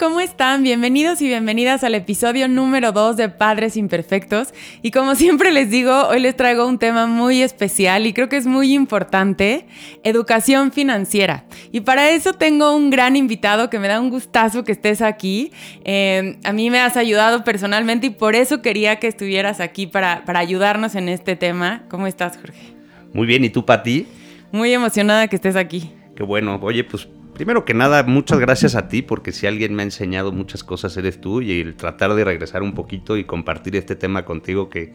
¿Cómo están? Bienvenidos y bienvenidas al episodio número 2 de Padres Imperfectos. Y como siempre les digo, hoy les traigo un tema muy especial y creo que es muy importante, educación financiera. Y para eso tengo un gran invitado que me da un gustazo que estés aquí. Eh, a mí me has ayudado personalmente y por eso quería que estuvieras aquí para, para ayudarnos en este tema. ¿Cómo estás, Jorge? Muy bien, ¿y tú, Pati? Muy emocionada que estés aquí. Qué bueno. Oye, pues Primero que nada, muchas gracias a ti, porque si alguien me ha enseñado muchas cosas eres tú, y el tratar de regresar un poquito y compartir este tema contigo que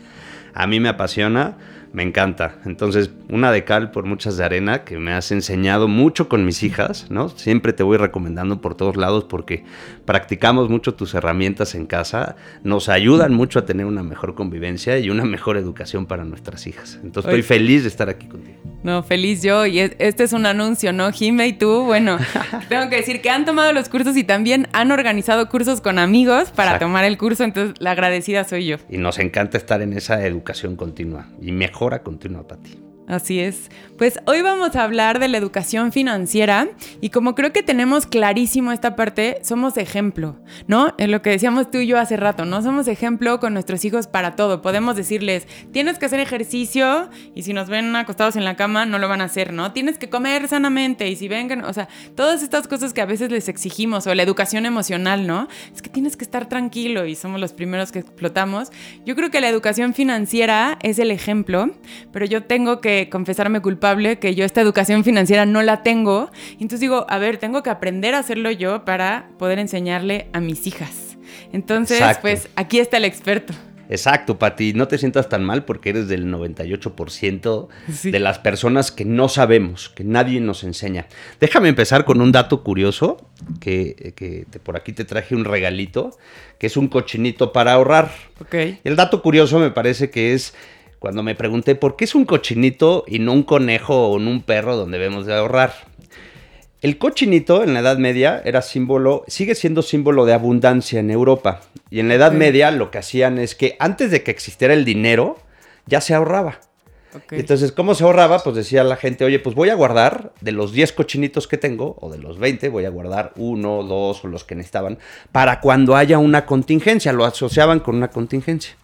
a mí me apasiona, me encanta. Entonces, una de cal por muchas de arena, que me has enseñado mucho con mis hijas, ¿no? Siempre te voy recomendando por todos lados porque practicamos mucho tus herramientas en casa, nos ayudan mucho a tener una mejor convivencia y una mejor educación para nuestras hijas. Entonces, estoy feliz de estar aquí contigo. No, feliz yo. Y este es un anuncio, ¿no? Jime y tú, bueno, tengo que decir que han tomado los cursos y también han organizado cursos con amigos para tomar el curso, entonces la agradecida soy yo. Y nos encanta estar en esa educación continua y mejor continua para ti. Así es. Pues hoy vamos a hablar de la educación financiera y como creo que tenemos clarísimo esta parte, somos ejemplo, ¿no? En lo que decíamos tú y yo hace rato, ¿no? Somos ejemplo con nuestros hijos para todo. Podemos decirles, tienes que hacer ejercicio y si nos ven acostados en la cama no lo van a hacer, ¿no? Tienes que comer sanamente y si vengan, o sea, todas estas cosas que a veces les exigimos o la educación emocional, ¿no? Es que tienes que estar tranquilo y somos los primeros que explotamos. Yo creo que la educación financiera es el ejemplo, pero yo tengo que confesarme culpable que yo esta educación financiera no la tengo. entonces digo, a ver, tengo que aprender a hacerlo yo para poder enseñarle a mis hijas. Entonces, pues aquí está el experto. Exacto, Pati, no te sientas tan mal porque eres del 98% de las personas que no sabemos, que nadie nos enseña. Déjame empezar con un dato curioso, que, que por aquí te traje un regalito, que es un cochinito para ahorrar. Okay. El dato curioso me parece que es cuando me pregunté por qué es un cochinito y no un conejo o un perro donde debemos de ahorrar. El cochinito en la Edad Media era símbolo, sigue siendo símbolo de abundancia en Europa. Y en la Edad Media lo que hacían es que antes de que existiera el dinero, ya se ahorraba. Entonces, ¿cómo se ahorraba? Pues decía la gente, oye, pues voy a guardar de los 10 cochinitos que tengo, o de los 20, voy a guardar uno, dos o los que necesitaban, para cuando haya una contingencia. Lo asociaban con una contingencia.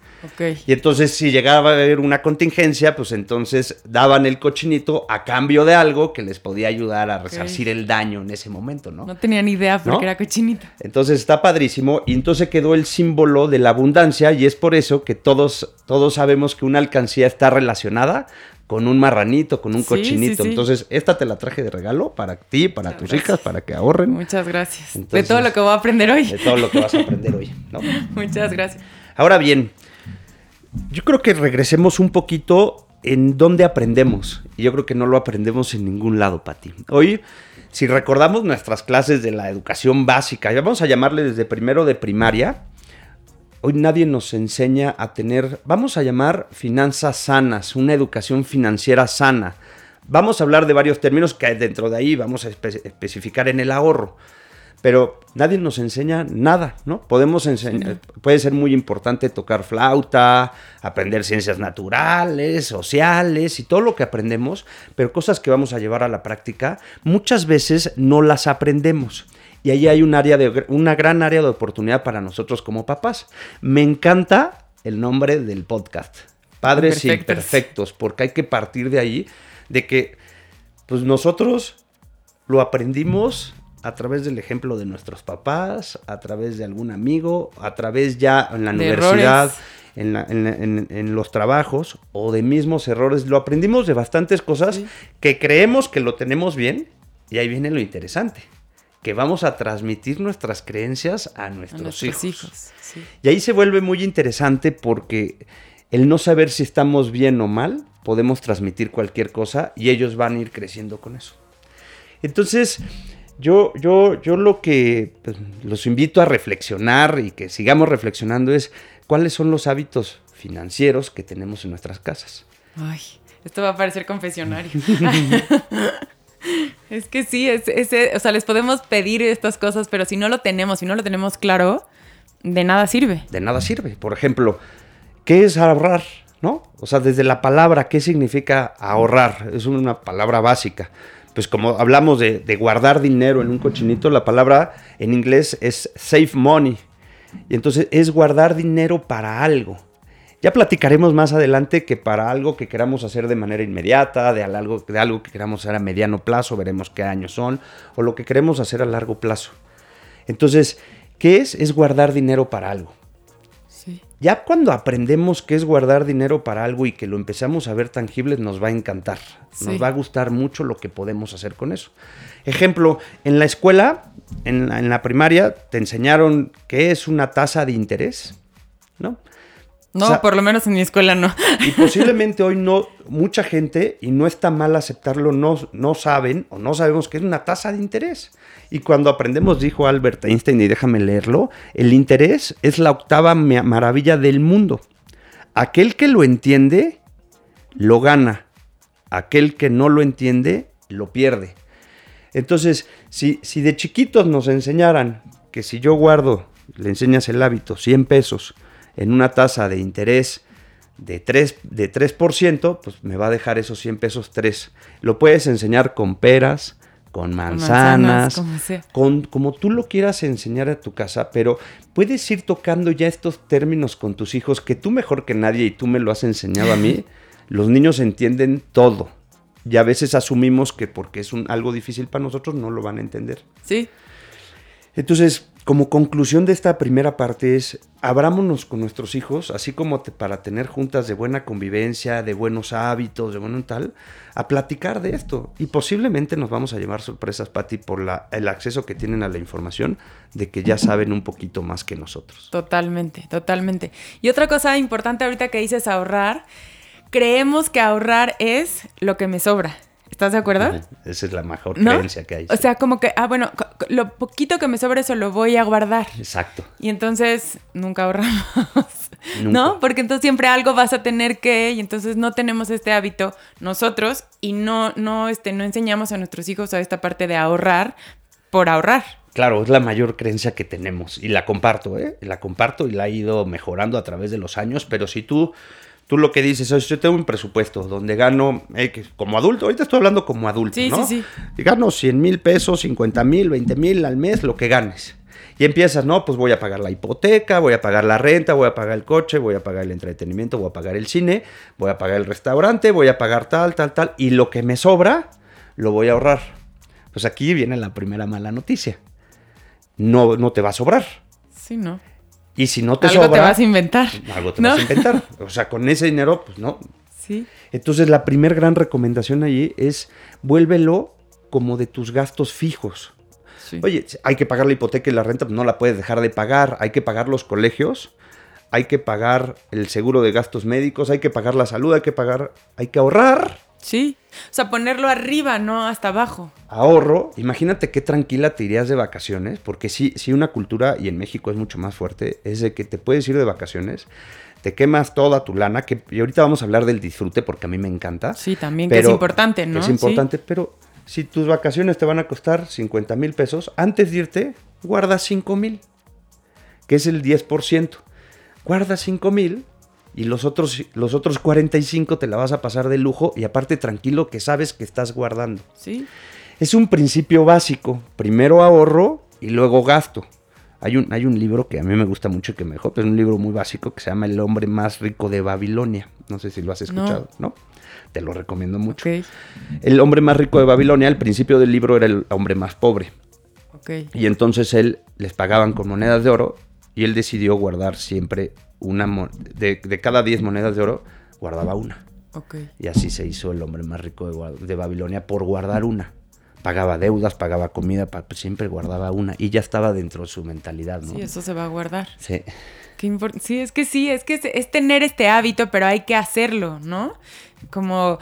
Y entonces si llegaba a haber una contingencia, pues entonces daban el cochinito a cambio de algo que les podía ayudar a resarcir el daño en ese momento, ¿no? No tenía ni idea porque era cochinito. Entonces está padrísimo y entonces quedó el símbolo de la abundancia y es por eso que todos, todos sabemos que una alcancía está relacionada con un marranito, con un cochinito. Entonces, esta te la traje de regalo para ti, para tus hijas, para que ahorren. Muchas gracias. de todo lo que voy a aprender hoy. De todo lo que vas a aprender hoy, ¿no? Muchas gracias. Ahora bien, yo creo que regresemos un poquito en dónde aprendemos. Y yo creo que no lo aprendemos en ningún lado, Pati. Hoy, si recordamos nuestras clases de la educación básica, vamos a llamarle desde primero de primaria, hoy nadie nos enseña a tener, vamos a llamar finanzas sanas, una educación financiera sana. Vamos a hablar de varios términos que dentro de ahí vamos a especificar en el ahorro pero nadie nos enseña nada, ¿no? Podemos enseñar, puede ser muy importante tocar flauta, aprender ciencias naturales, sociales y todo lo que aprendemos, pero cosas que vamos a llevar a la práctica, muchas veces no las aprendemos. Y ahí hay un área de, una gran área de oportunidad para nosotros como papás. Me encanta el nombre del podcast, Padres Imperfectos, porque hay que partir de ahí, de que pues nosotros lo aprendimos a través del ejemplo de nuestros papás, a través de algún amigo, a través ya en la universidad, en, los trabajos o de mismos errores. Lo aprendimos de bastantes cosas que creemos que lo tenemos bien y ahí viene lo interesante, que vamos a transmitir nuestras creencias a nuestros, hijos. Y ahí se vuelve muy interesante porque el no saber si estamos bien o mal, podemos transmitir cualquier cosa y ellos van a ir creciendo con eso. Entonces, yo, yo, yo lo que pues, los invito a reflexionar y que sigamos reflexionando es ¿cuáles son los hábitos financieros que tenemos en nuestras casas? Ay, esto va a parecer confesionario. es que sí, es, es- o sea, les podemos pedir estas cosas, pero si no lo tenemos, si no lo tenemos claro, de nada sirve. de nada sirve. Por ejemplo, ¿qué es ahorrar? ¿No? O sea, desde la palabra, ¿qué significa ahorrar? Es una palabra básica. Pues como hablamos de, guardar dinero en un cochinito, la palabra en inglés es save money. Y entonces es guardar dinero para algo. Ya platicaremos más adelante que para algo que queramos hacer de manera inmediata, de algo, de algo que queramos hacer a mediano plazo, veremos qué años son, o lo que queremos hacer a largo plazo. Entonces, ¿qué es? Es guardar dinero para algo. Ya cuando aprendemos qué es guardar dinero para algo y que lo empezamos a ver tangibles, nos va a encantar. Nos va a gustar mucho lo que podemos hacer con eso. Ejemplo, en la escuela, en la, en la primaria, te enseñaron qué es una tasa de interés, ¿no? No, O sea- por lo menos en mi escuela no. Y posiblemente hoy no, mucha gente, y no está mal aceptarlo, no, no saben o no sabemos qué es una tasa de interés. Y cuando aprendemos, dijo Albert Einstein, y déjame leerlo, el interés es la octava ma- maravilla del mundo. Aquel que lo entiende, lo gana. Aquel que no lo entiende, lo pierde. Entonces, si, si de chiquitos nos enseñaran que si yo guardo, le enseñas el hábito, 100 pesos, en una tasa de interés de 3%, de 3%, pues me va a dejar esos 100 pesos 3. Lo puedes enseñar con peras, con manzanas, como sea. con como tú lo quieras enseñar a tu casa, pero puedes ir tocando ya estos términos con tus hijos que tú mejor que nadie y tú me lo has enseñado a mí. Los niños entienden todo. Y a veces asumimos que porque es un, algo difícil para nosotros no lo van a entender. Sí, Entonces, como conclusión de esta primera parte es, abrámonos con nuestros hijos, así como para tener juntas de buena convivencia, de buenos hábitos, de bueno tal, a platicar de esto. Y posiblemente nos vamos a llevar sorpresas, Patti, por el acceso que tienen a la información, de que ya saben un poquito más que nosotros. Totalmente, totalmente. Y otra cosa importante ahorita que dices ahorrar, creemos que ahorrar es lo que me sobra. ¿Estás de acuerdo? Esa es la mejor ¿No? creencia que hay. O sea, como que, ah, bueno, lo poquito que me sobra eso lo voy a guardar. Exacto. Y entonces nunca ahorramos. Nunca. ¿No? Porque entonces siempre algo vas a tener que, y entonces no tenemos este hábito nosotros y no, no, este, no enseñamos a nuestros hijos a esta parte de ahorrar por ahorrar. Claro, es la mayor creencia que tenemos y la comparto, ¿eh? La comparto y la he ido mejorando a través de los años, pero si tú, tú lo que dices es, yo tengo un presupuesto donde gano, eh, como adulto, ahorita estoy hablando como adulto, Sí, ¿no? sí, sí. Gano 100 mil pesos, 50 mil, 20 mil al mes, lo que ganes. Y empiezas, no, pues voy a pagar la hipoteca, voy a pagar la renta, voy a pagar el coche, voy a pagar el entretenimiento, voy a pagar el cine, voy a pagar el restaurante, voy a pagar tal, tal, tal. Y lo que me sobra, lo voy a ahorrar. Pues aquí viene la primera mala noticia. No, no te va a sobrar. Sí, ¿no? Y si no te algo sobra, te vas a inventar. algo te ¿no? vas a inventar. O sea, con ese dinero, pues no. Sí. Entonces, la primera gran recomendación allí es vuélvelo como de tus gastos fijos. sí. Oye, hay que pagar la hipoteca y la renta, pues no la puedes dejar de pagar. Hay que pagar los colegios, hay que pagar el seguro de gastos médicos, hay que pagar la salud, hay que pagar, hay que ahorrar. Sí. O sea, ponerlo arriba, no hasta abajo. Ahorro, imagínate qué tranquila te irías de vacaciones, porque sí, sí una cultura, y en México es mucho más fuerte, es de que te puedes ir de vacaciones, te quemas toda tu lana, que y ahorita vamos a hablar del disfrute porque a mí me encanta. Sí, también, que es importante, ¿no? Es importante, pero si tus vacaciones te van a costar 50 mil pesos, antes de irte, guarda 5 mil, que es el 10%. Guarda 5 mil y los otros, los otros 45 te la vas a pasar de lujo y aparte tranquilo que sabes que estás guardando. Sí. Es un principio básico. Primero ahorro y luego gasto. Hay un, hay un libro que a mí me gusta mucho y que me dejó, pero es un libro muy básico que se llama El hombre más rico de Babilonia. No sé si lo has escuchado, ¿no? Te lo recomiendo mucho. El hombre más rico de Babilonia, al principio del libro era el hombre más pobre. Y entonces él les pagaban con monedas de oro y él decidió guardar siempre una de, de cada 10 monedas de oro, guardaba una. Y así se hizo el hombre más rico de, de Babilonia por guardar una. Pagaba deudas, pagaba comida, pues siempre guardaba una. Y ya estaba dentro de su mentalidad, ¿no? Sí, eso se va a guardar. Sí. Qué sí, es que sí, es que es, es tener este hábito, pero hay que hacerlo, ¿no? Como.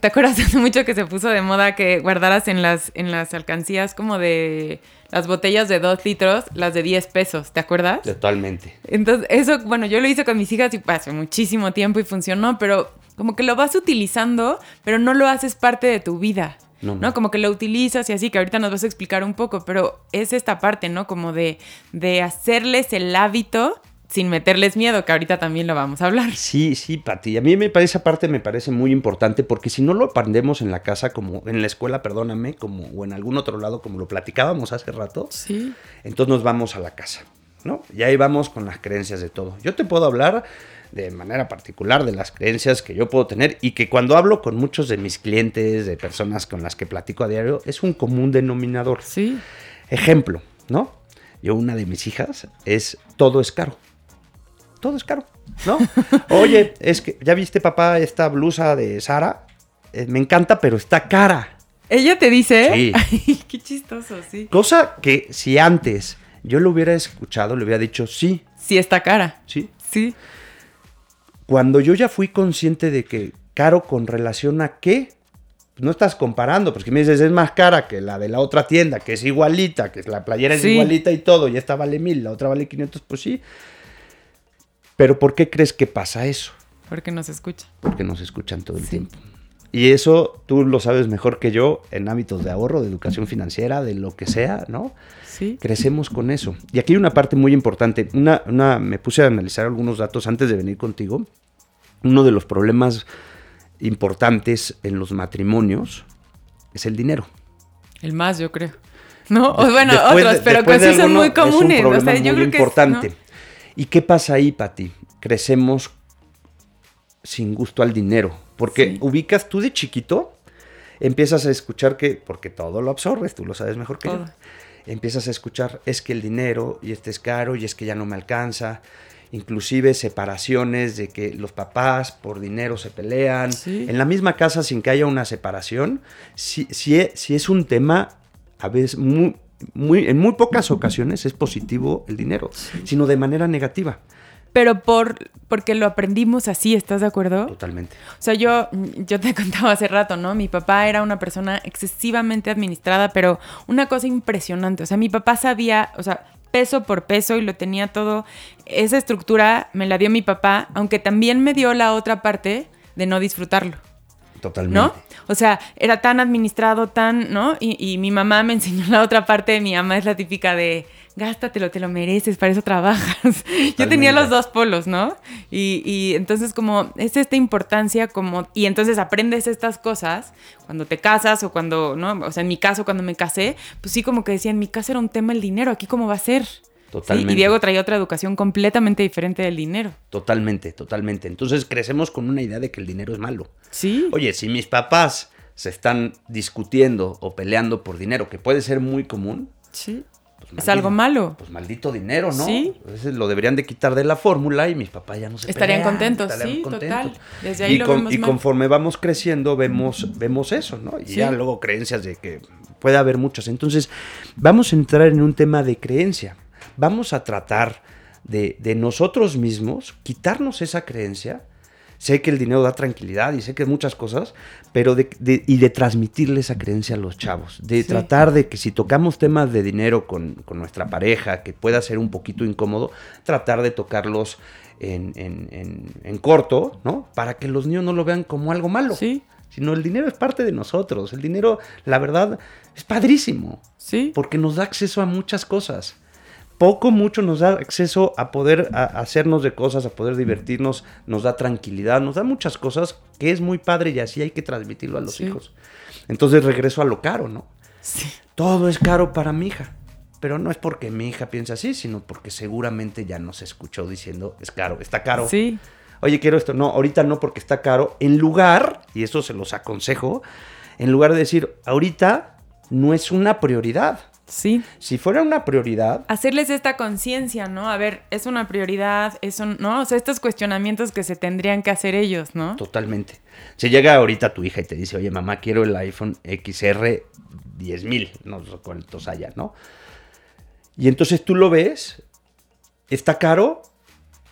¿te acuerdas hace mucho que se puso de moda que guardaras en las, en las alcancías como de las botellas de dos litros, las de 10 pesos, ¿te acuerdas? Totalmente. Entonces, eso, bueno, yo lo hice con mis hijas y hace muchísimo tiempo y funcionó, pero como que lo vas utilizando, pero no lo haces parte de tu vida. No, No. Como que lo utilizas y así, que ahorita nos vas a explicar un poco, pero es esta parte, ¿no? Como de, de hacerles el hábito sin meterles miedo, que ahorita también lo vamos a hablar. Sí, sí, Pati. A mí me parece, esa parte me parece muy importante porque si no lo aprendemos en la casa, como en la escuela, perdóname, como, o en algún otro lado, como lo platicábamos hace rato, Sí. entonces nos vamos a la casa, ¿no? Y ahí vamos con las creencias de todo. Yo te puedo hablar de manera particular de las creencias que yo puedo tener y que cuando hablo con muchos de mis clientes, de personas con las que platico a diario, es un común denominador. Sí. Ejemplo, ¿no? Yo, una de mis hijas, es todo es caro. Todo es caro, ¿no? Oye, es que, ¿ya viste, papá, esta blusa de Sara? Eh, me encanta, pero está cara. Ella te dice. Sí. Ay, qué chistoso, sí. Cosa que si antes yo lo hubiera escuchado, le hubiera dicho sí, Sí, está cara. sí. Sí. Cuando yo ya fui consciente de que caro con relación a qué, pues no estás comparando, porque me dices es más cara que la de la otra tienda, que es igualita, que la playera es Sí. igualita y todo, y esta vale mil, la otra vale 500, pues sí. Pero ¿por qué crees que pasa eso? Porque nos escucha. Porque nos escuchan todo el Sí. tiempo. Y eso tú lo sabes mejor que yo en hábitos de ahorro, de educación financiera, de lo que sea, ¿no? Sí. crecemos con eso. Y aquí hay una parte muy importante. Una, una, me puse a analizar algunos datos antes de venir contigo. Uno de los problemas importantes en los matrimonios es el dinero. El más, yo creo. No, o bueno, Después otros, pero que sí son muy comunes. Es un problema o sea, yo muy creo que es- importante. ¿no? ¿Y qué pasa ahí, Pati? Crecemos sin gusto al dinero. Porque Sí. ubicas tú de chiquito, empiezas a escuchar que, porque todo lo absorbes, tú lo sabes mejor que yo. Empiezas a escuchar, es que el dinero, y este es caro, y es que ya no me alcanza. Inclusive separaciones de que los papás por dinero se pelean. Sí. En la misma casa sin que haya una separación, si, si, si es un tema, a veces muy, muy, en muy pocas ocasiones es positivo el dinero, sino de manera negativa. Pero por, porque lo aprendimos así, ¿estás de acuerdo? Totalmente. O sea, yo, yo te contaba hace rato, ¿no? Mi papá era una persona excesivamente administrada, pero una cosa impresionante. O sea, mi papá sabía, o sea, peso por peso y lo tenía todo. Esa estructura me la dio mi papá, aunque también me dio la otra parte de no disfrutarlo. Totalmente. ¿no? O sea, era tan administrado, tan, ¿no? Y, y mi mamá me enseñó la otra parte. Mi mamá es la típica de, gástatelo, te lo mereces, para eso trabajas. Yo tenía los dos polos, ¿no? Y, y entonces como es esta importancia como, y entonces aprendes estas cosas cuando te casas o cuando, ¿no? O sea, en mi caso, cuando me casé, pues sí como que decía, en mi casa era un tema el dinero, aquí cómo va a ser. ¿Sí? Totalmente. Y Diego traía otra educación completamente diferente del dinero. Totalmente, totalmente. Entonces crecemos con una idea de que el dinero es malo. Sí. Oye, si mis papás se están discutiendo o peleando por dinero, que puede ser muy común, Sí. Pues Es algo malo. Pues maldito dinero, ¿no? Sí. Entonces lo deberían de quitar de la fórmula y mis papás ya no se Estarían pelean, contentos, estarían sí, contentos. total. Desde ahí y lo con- vemos y mal. conforme vamos creciendo, vemos, vemos eso, ¿no? Y Sí. ya luego creencias de que puede haber muchas. Entonces, vamos a entrar en un tema de creencia. Vamos a tratar de, de nosotros mismos quitarnos esa creencia. Sé que el dinero da tranquilidad y sé que muchas cosas, pero de, de- y de transmitirle esa creencia a los chavos. De Sí. tratar de que si tocamos temas de dinero con, con nuestra pareja, que pueda ser un poquito incómodo, tratar de tocarlos en, en- en- en corto, ¿no? Para que los niños no lo vean como algo malo. Sí. Sino el dinero es parte de nosotros. El dinero, la verdad, es padrísimo. Sí. Porque nos da acceso a muchas cosas. Poco, mucho nos da acceso a poder a- hacernos de cosas, a poder divertirnos, nos da tranquilidad, nos da muchas cosas que es muy padre y así hay que transmitirlo a los Sí. hijos. Entonces regreso a lo caro, ¿no? Sí. Todo es caro para mi hija. Pero no es porque mi hija piense así, sino porque seguramente ya nos escuchó diciendo, es caro, está caro. Sí. Oye, quiero esto. No, ahorita no porque está caro. En lugar, y eso se los aconsejo, en lugar de decir, ahorita no es una prioridad. Sí. Si fuera una prioridad, Hacerles esta conciencia, ¿no? A ver, es una prioridad, es un, ¿no? O sea, estos cuestionamientos que se tendrían que hacer ellos, ¿no? totalmente. Si llega ahorita tu hija y te dice, oye, mamá, quiero el iPhone XR 10000, no sé cuántos haya, ¿no? Y entonces tú lo ves, está caro,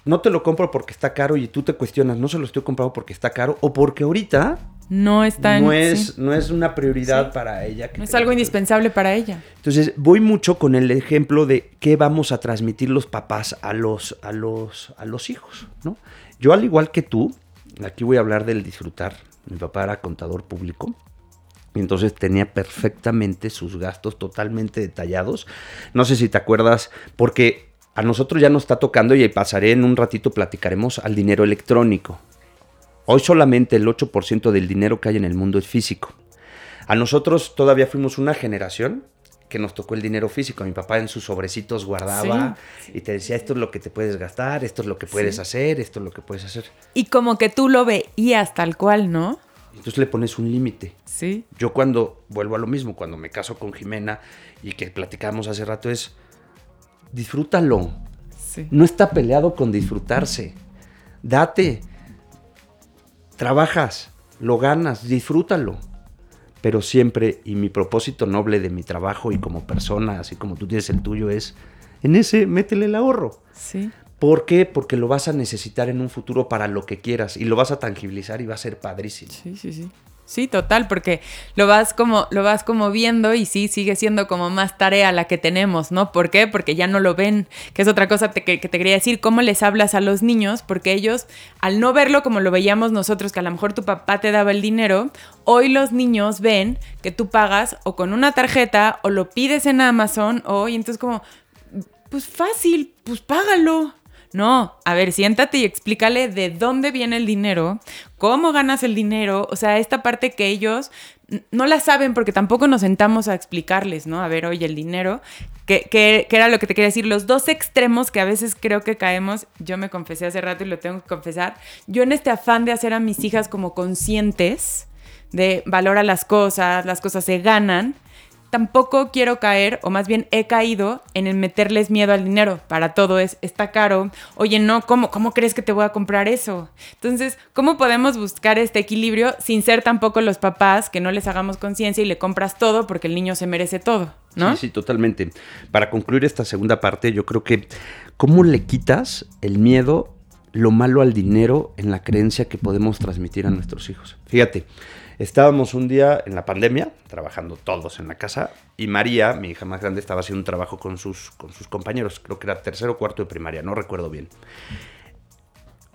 no te lo compro porque está caro y tú te cuestionas, no se lo estoy comprando porque está caro o porque ahorita No está en- no, es, sí. no es una prioridad Sí. para ella. que No es algo indispensable para ella. Entonces, voy mucho con el ejemplo de qué vamos a transmitir los papás a los, a los, a los hijos, ¿no? Yo, al igual que tú, aquí voy a hablar del disfrutar. Mi papá era contador público. Y entonces tenía perfectamente sus gastos totalmente detallados. No sé si te acuerdas, porque a nosotros ya nos está tocando y pasaré en un ratito, platicaremos al dinero electrónico. Hoy solamente el 8% del dinero que hay en el mundo es físico. A nosotros todavía fuimos una generación que nos tocó el dinero físico. Mi papá en sus sobrecitos guardaba y te decía, esto es lo que te puedes gastar, esto es lo que puedes Sí. hacer, esto es lo que puedes hacer. Y como que tú lo veías tal cual, ¿no? Entonces le pones un límite. Sí. Yo cuando vuelvo a lo mismo, cuando me caso con Jimena y que platicamos hace rato es, disfrútalo. Sí. No está peleado con disfrutarse. Date. Trabajas, lo ganas, disfrútalo. Pero siempre, y mi propósito noble de mi trabajo y como persona, así como tú tienes el tuyo, es, en ese, métele el ahorro. Sí. ¿Por qué? Porque lo vas a necesitar en un futuro para lo que quieras y lo vas a tangibilizar y va a ser padrísimo. Sí, sí, sí. Sí, total, porque lo vas como, lo vas como viendo y sí, sigue siendo como más tarea la que tenemos, ¿no? ¿Por qué? Porque ya no lo ven, que es otra cosa te- que, que te quería decir, cómo les hablas a los niños, porque ellos, al no verlo como lo veíamos nosotros, que a lo mejor tu papá te daba el dinero, hoy los niños ven que tú pagas o con una tarjeta o lo pides en Amazon o y entonces como, pues fácil, pues págalo. No, a ver, siéntate y explícale de dónde viene el dinero, cómo ganas el dinero, o sea, esta parte que ellos no la saben porque tampoco nos sentamos a explicarles, ¿no? A ver, oye, el dinero, que era lo que te quería decir, los dos extremos que a veces creo que caemos, yo me confesé hace rato y lo tengo que confesar, yo en este afán de hacer a mis hijas como conscientes de valora las cosas, las cosas se ganan, tampoco quiero caer, o más bien he caído en el meterles miedo al dinero. Para todo es, está caro. Oye, no, ¿cómo, ¿cómo crees que te voy a comprar eso? Entonces, ¿cómo podemos buscar este equilibrio sin ser tampoco los papás que no les hagamos conciencia y le compras todo porque el niño se merece todo, ¿no? Sí, sí, totalmente. Para concluir esta segunda parte, yo creo que cómo le quitas el miedo, lo malo al dinero en la creencia que podemos transmitir a nuestros hijos. Fíjate, estábamos un día en la pandemia, trabajando todos en la casa, y María, mi hija más grande, estaba haciendo un trabajo con sus, con sus compañeros, creo que era tercero o cuarto de primaria, no recuerdo bien.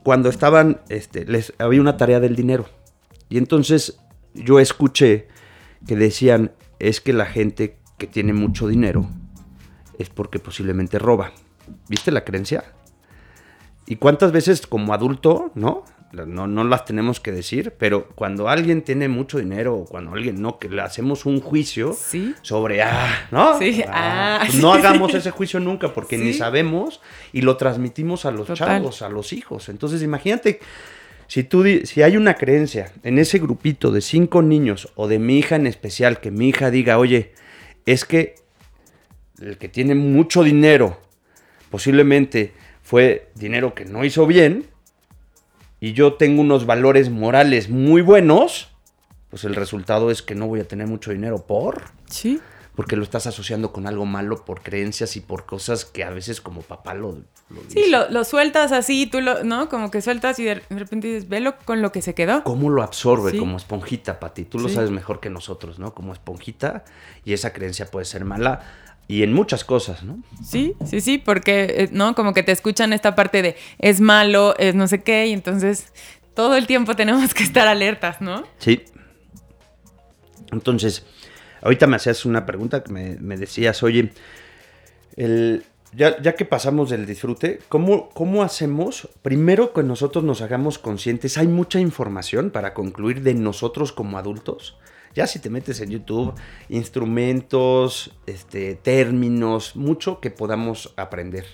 Cuando estaban, este, les había una tarea del dinero. Y entonces yo escuché que decían, es que la gente que tiene mucho dinero es porque posiblemente roba. ¿Viste la creencia? ¿Y cuántas veces como adulto, no? No, no las tenemos que decir, pero cuando alguien tiene mucho dinero o cuando alguien no, que le hacemos un juicio Sí. sobre, ah, ¿no? Sí, ah, pues sí. no hagamos ese juicio nunca porque ni sabemos y lo transmitimos a los Total. chavos, a los hijos. Entonces imagínate, si, tú, si hay una creencia en ese grupito de cinco niños o de mi hija en especial, que mi hija diga, oye, es que el que tiene mucho dinero posiblemente fue dinero que no hizo bien y yo tengo unos valores morales muy buenos, pues el resultado es que no voy a tener mucho dinero por, Sí. porque lo estás asociando con algo malo por creencias y por cosas que a veces como papá lo, lo Sí, dice. lo, lo sueltas así, tú lo, ¿no? Como que sueltas y de de repente dices, velo con lo que se quedó. ¿Cómo lo absorbe Sí. como esponjita, Pati? Tú lo Sí. sabes mejor que nosotros, ¿no? Como esponjita y esa creencia puede ser mala y en muchas cosas, ¿no? Sí, sí, sí, porque, eh, ¿no? Como que te escuchan esta parte de es malo, es no sé qué, y entonces todo el tiempo tenemos que estar alertas, ¿no? Sí. Entonces, ahorita me hacías una pregunta que me, me decías, oye, el, ya, ya que pasamos del disfrute, ¿cómo, ¿cómo hacemos? Primero que nosotros nos hagamos conscientes, hay mucha información para concluir de nosotros como adultos. Ya si te metes en YouTube, instrumentos, este, términos, mucho que podamos aprender.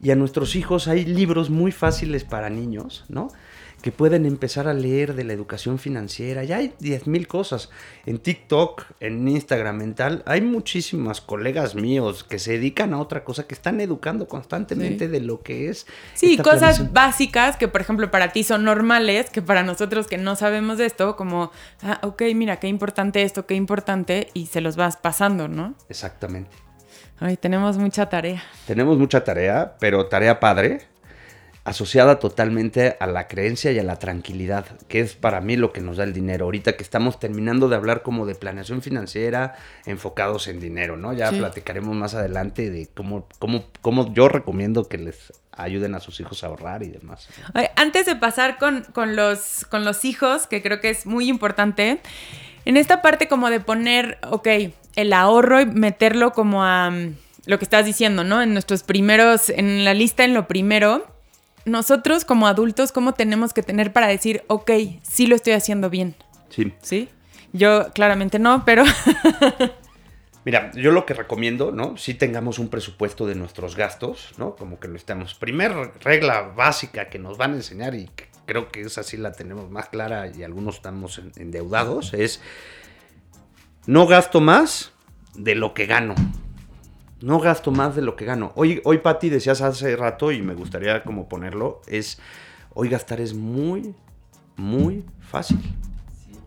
Y a nuestros hijos hay libros muy fáciles para niños, ¿no? Que pueden empezar a leer de la educación financiera. Ya hay 10.000 cosas. En TikTok, en Instagram, en tal, hay muchísimas colegas míos que se dedican a otra cosa, que están educando constantemente Sí. de lo que es. Sí, cosas básicas que, por ejemplo, para ti son normales, que para nosotros que no sabemos de esto, como, ah, ok, mira, qué importante esto, qué importante, y se los vas pasando, ¿no? Exactamente. Ay, tenemos mucha tarea. Tenemos mucha tarea, pero tarea padre. Asociada totalmente a la creencia y a la tranquilidad, que es para mí lo que nos da el dinero. Ahorita que estamos terminando de hablar como de planeación financiera enfocados en dinero, ¿no? Ya Sí. platicaremos más adelante de cómo, cómo, cómo yo recomiendo que les ayuden a sus hijos a ahorrar y demás. Antes de pasar con, con los, con los hijos, que creo que es muy importante, en esta parte como de poner, ok, el ahorro y meterlo como a mm, lo que estás diciendo, ¿no? En nuestros primeros, en la lista, en lo primero, nosotros como adultos, ¿cómo tenemos que tener para decir, ok, sí lo estoy haciendo bien? Sí. ¿Sí? Yo claramente no, pero Mira, yo lo que recomiendo, ¿no? Si tengamos un presupuesto de nuestros gastos, ¿no? Como que lo estamos. Primer regla básica que nos van a enseñar y creo que esa sí la tenemos más clara y algunos estamos en- endeudados es no gasto más de lo que gano. No gasto más de lo que gano. Hoy, hoy Patti, decías hace rato y me gustaría como ponerlo, es hoy gastar es muy, muy fácil.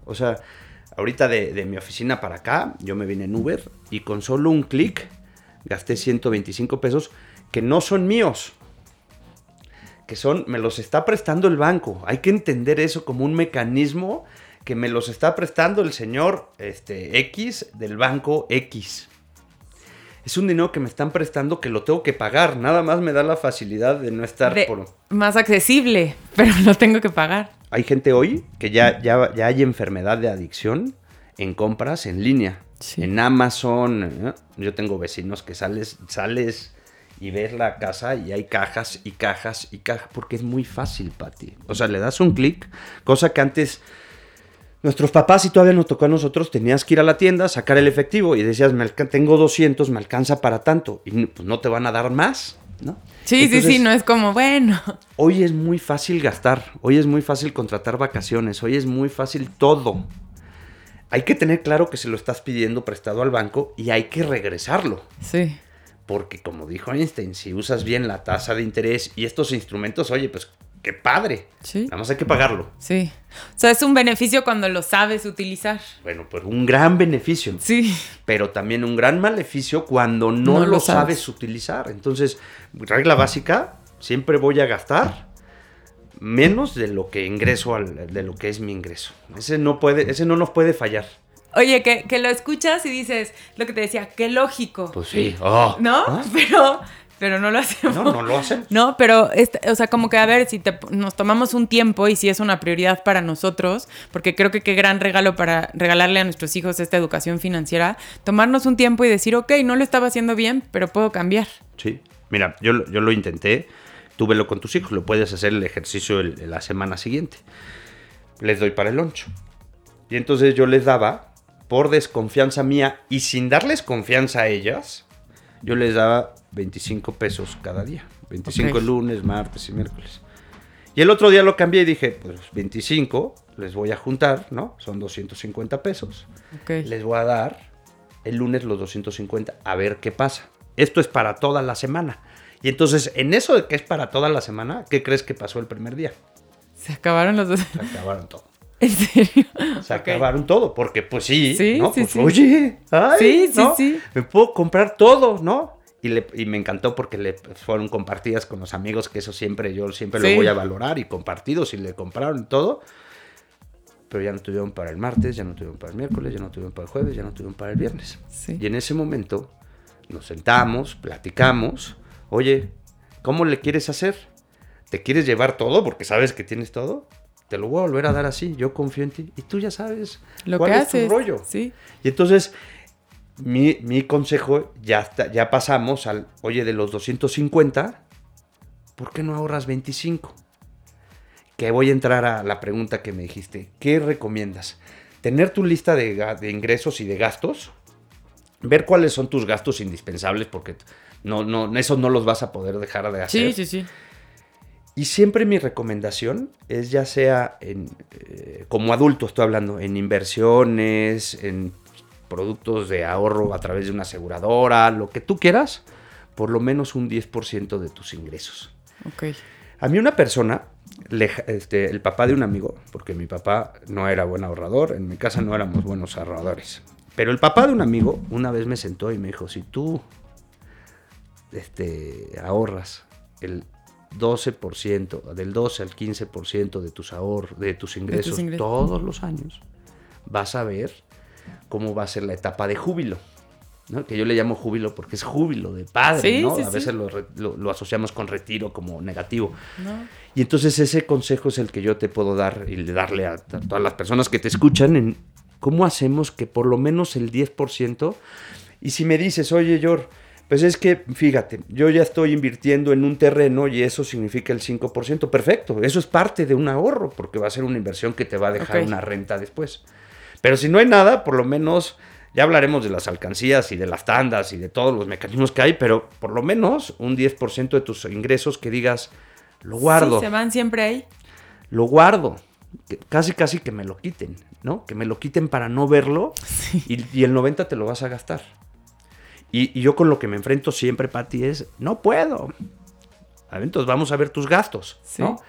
O sea, ahorita de, de mi oficina para acá, yo me vine en Uber y con solo un clic gasté 125 pesos que no son míos. Que son, me los está prestando el banco. Hay que entender eso como un mecanismo que me los está prestando el señor este, X del banco X. Es un dinero que me están prestando que lo tengo que pagar. Nada más me da la facilidad de no estar de- por... más accesible, pero lo tengo que pagar. Hay gente hoy que ya, ya, ya hay enfermedad de adicción en compras en línea. Sí. En Amazon. ¿eh? Yo tengo vecinos que sales, sales y ves la casa y hay cajas y cajas y cajas porque es muy fácil, Pati. O sea, le das un clic, cosa que antes nuestros papás y todavía nos tocó a nosotros, tenías que ir a la tienda, sacar el efectivo y decías, me tengo 200, me alcanza para tanto y pues no te van a dar más, ¿no? Sí, sí, sí, no es como, bueno. Hoy es muy fácil gastar, hoy es muy fácil contratar vacaciones, hoy es muy fácil todo. Hay que tener claro que se lo estás pidiendo prestado al banco y hay que regresarlo. Sí. Porque como dijo Einstein, si usas bien la tasa de interés y estos instrumentos, oye, pues qué padre. Sí. Nada más hay que pagarlo. Sí. O sea, es un beneficio cuando lo sabes utilizar. Bueno, pues un gran beneficio. Sí. pero también un gran maleficio cuando no, No lo, sabes. sabes. utilizar. Entonces, regla básica, siempre voy a gastar menos de lo que ingreso al, de lo que es mi ingreso. Ese no puede, ese no nos puede fallar. Oye, que, que lo escuchas y dices, lo que te decía, qué lógico. Pues sí. oh. ¿No? ¿Ah? Pero, pero no lo hacemos. No, no lo hacen. No, pero, este, o sea, como que a ver, si te- nos tomamos un tiempo y si es una prioridad para nosotros, porque creo que qué gran regalo para regalarle a nuestros hijos esta educación financiera, tomarnos un tiempo y decir, ok, no lo estaba haciendo bien, pero puedo cambiar. Sí. Mira, yo, lo- yo lo intenté. Tú velo con tus hijos. Lo puedes hacer el ejercicio el- la semana siguiente. Les doy para el loncho. Y entonces yo les daba, por desconfianza mía y sin darles confianza a ellas, yo les daba 25 pesos cada día. 25 Ok. lunes, martes y miércoles. Y el otro día lo cambié y dije, pues 25 les voy a juntar, ¿no? Son 250 pesos. Les voy a dar el lunes los 250 a ver qué pasa. Esto es para toda la semana. Y entonces, en eso de que es para toda la semana, ¿qué crees que pasó el primer día? Se acabaron los dos. Se acabaron todo. ¿En serio? Se acabaron todo, porque pues sí, Sí, ¿no? sí, Pues, sí. oye, ay, Sí, sí, ¿no? sí. Me puedo comprar todo, ¿no? Y, le- y me encantó porque le fueron compartidas con los amigos, que eso siempre, yo siempre lo voy a valorar, y compartidos, y le compraron todo. Pero ya no tuvieron para el martes, ya no tuvieron para el miércoles, ya no tuvieron para el jueves, ya no tuvieron para el viernes. Y en ese momento nos sentamos, platicamos. Oye, ¿cómo le quieres hacer? ¿Te quieres llevar todo porque sabes que tienes todo? Te lo voy a volver a dar así, yo confío en ti. Y tú ya sabes Lo cuál que es tu haces. rollo. Sí. Y entonces, mi, mi consejo, ya, está- ya pasamos al, oye, de los 250, ¿por qué no ahorras 25? Que voy a entrar a la pregunta que me dijiste. ¿Qué recomiendas? Tener tu lista de, de ingresos y de gastos, ver cuáles son tus gastos indispensables, porque no, no, esos no los vas a poder dejar de hacer. Sí, sí, sí. Y siempre mi recomendación es ya sea en, eh, como adulto estoy hablando, en inversiones, en productos de ahorro a través de una aseguradora, lo que tú quieras, por lo menos un 10% de tus ingresos. Ok. A mí una persona, leja- este, el papá de un amigo, porque mi papá no era buen ahorrador, en mi casa no éramos buenos ahorradores, pero el papá de un amigo una vez me sentó y me dijo, si tú este, ahorras el 12%, del 12 al 15% de tus ahorros, de tus ingresos ingresos. todos los años, vas a ver cómo va a ser la etapa de júbilo. ¿no? Que yo le llamo júbilo porque es júbilo de padre, Sí, ¿no? sí, a sí. veces lo, re- lo- lo asociamos con retiro como negativo. ¿no? Y entonces ese consejo es el que yo te puedo dar y darle a, a todas las personas que te escuchan en cómo hacemos que por lo menos el 10%, y si me dices, oye, Yor, pues es que, fíjate, yo ya estoy invirtiendo en un terreno y eso significa el 5%, perfecto, eso es parte de un ahorro, porque va a ser una inversión que te va a dejar una renta después. Pero si no hay nada, por lo menos ya hablaremos de las alcancías y de las tandas y de todos los mecanismos que hay, pero por lo menos un 10% de tus ingresos que digas, lo guardo Sí, se van siempre ahí. lo guardo. Casi, casi que me lo quiten, ¿no? Que me lo quiten para no verlo y, y el 90 te lo vas a gastar. Y, y yo con lo que me enfrento siempre, Pati, es, no puedo. Entonces vamos a ver tus gastos, Sí. ¿no?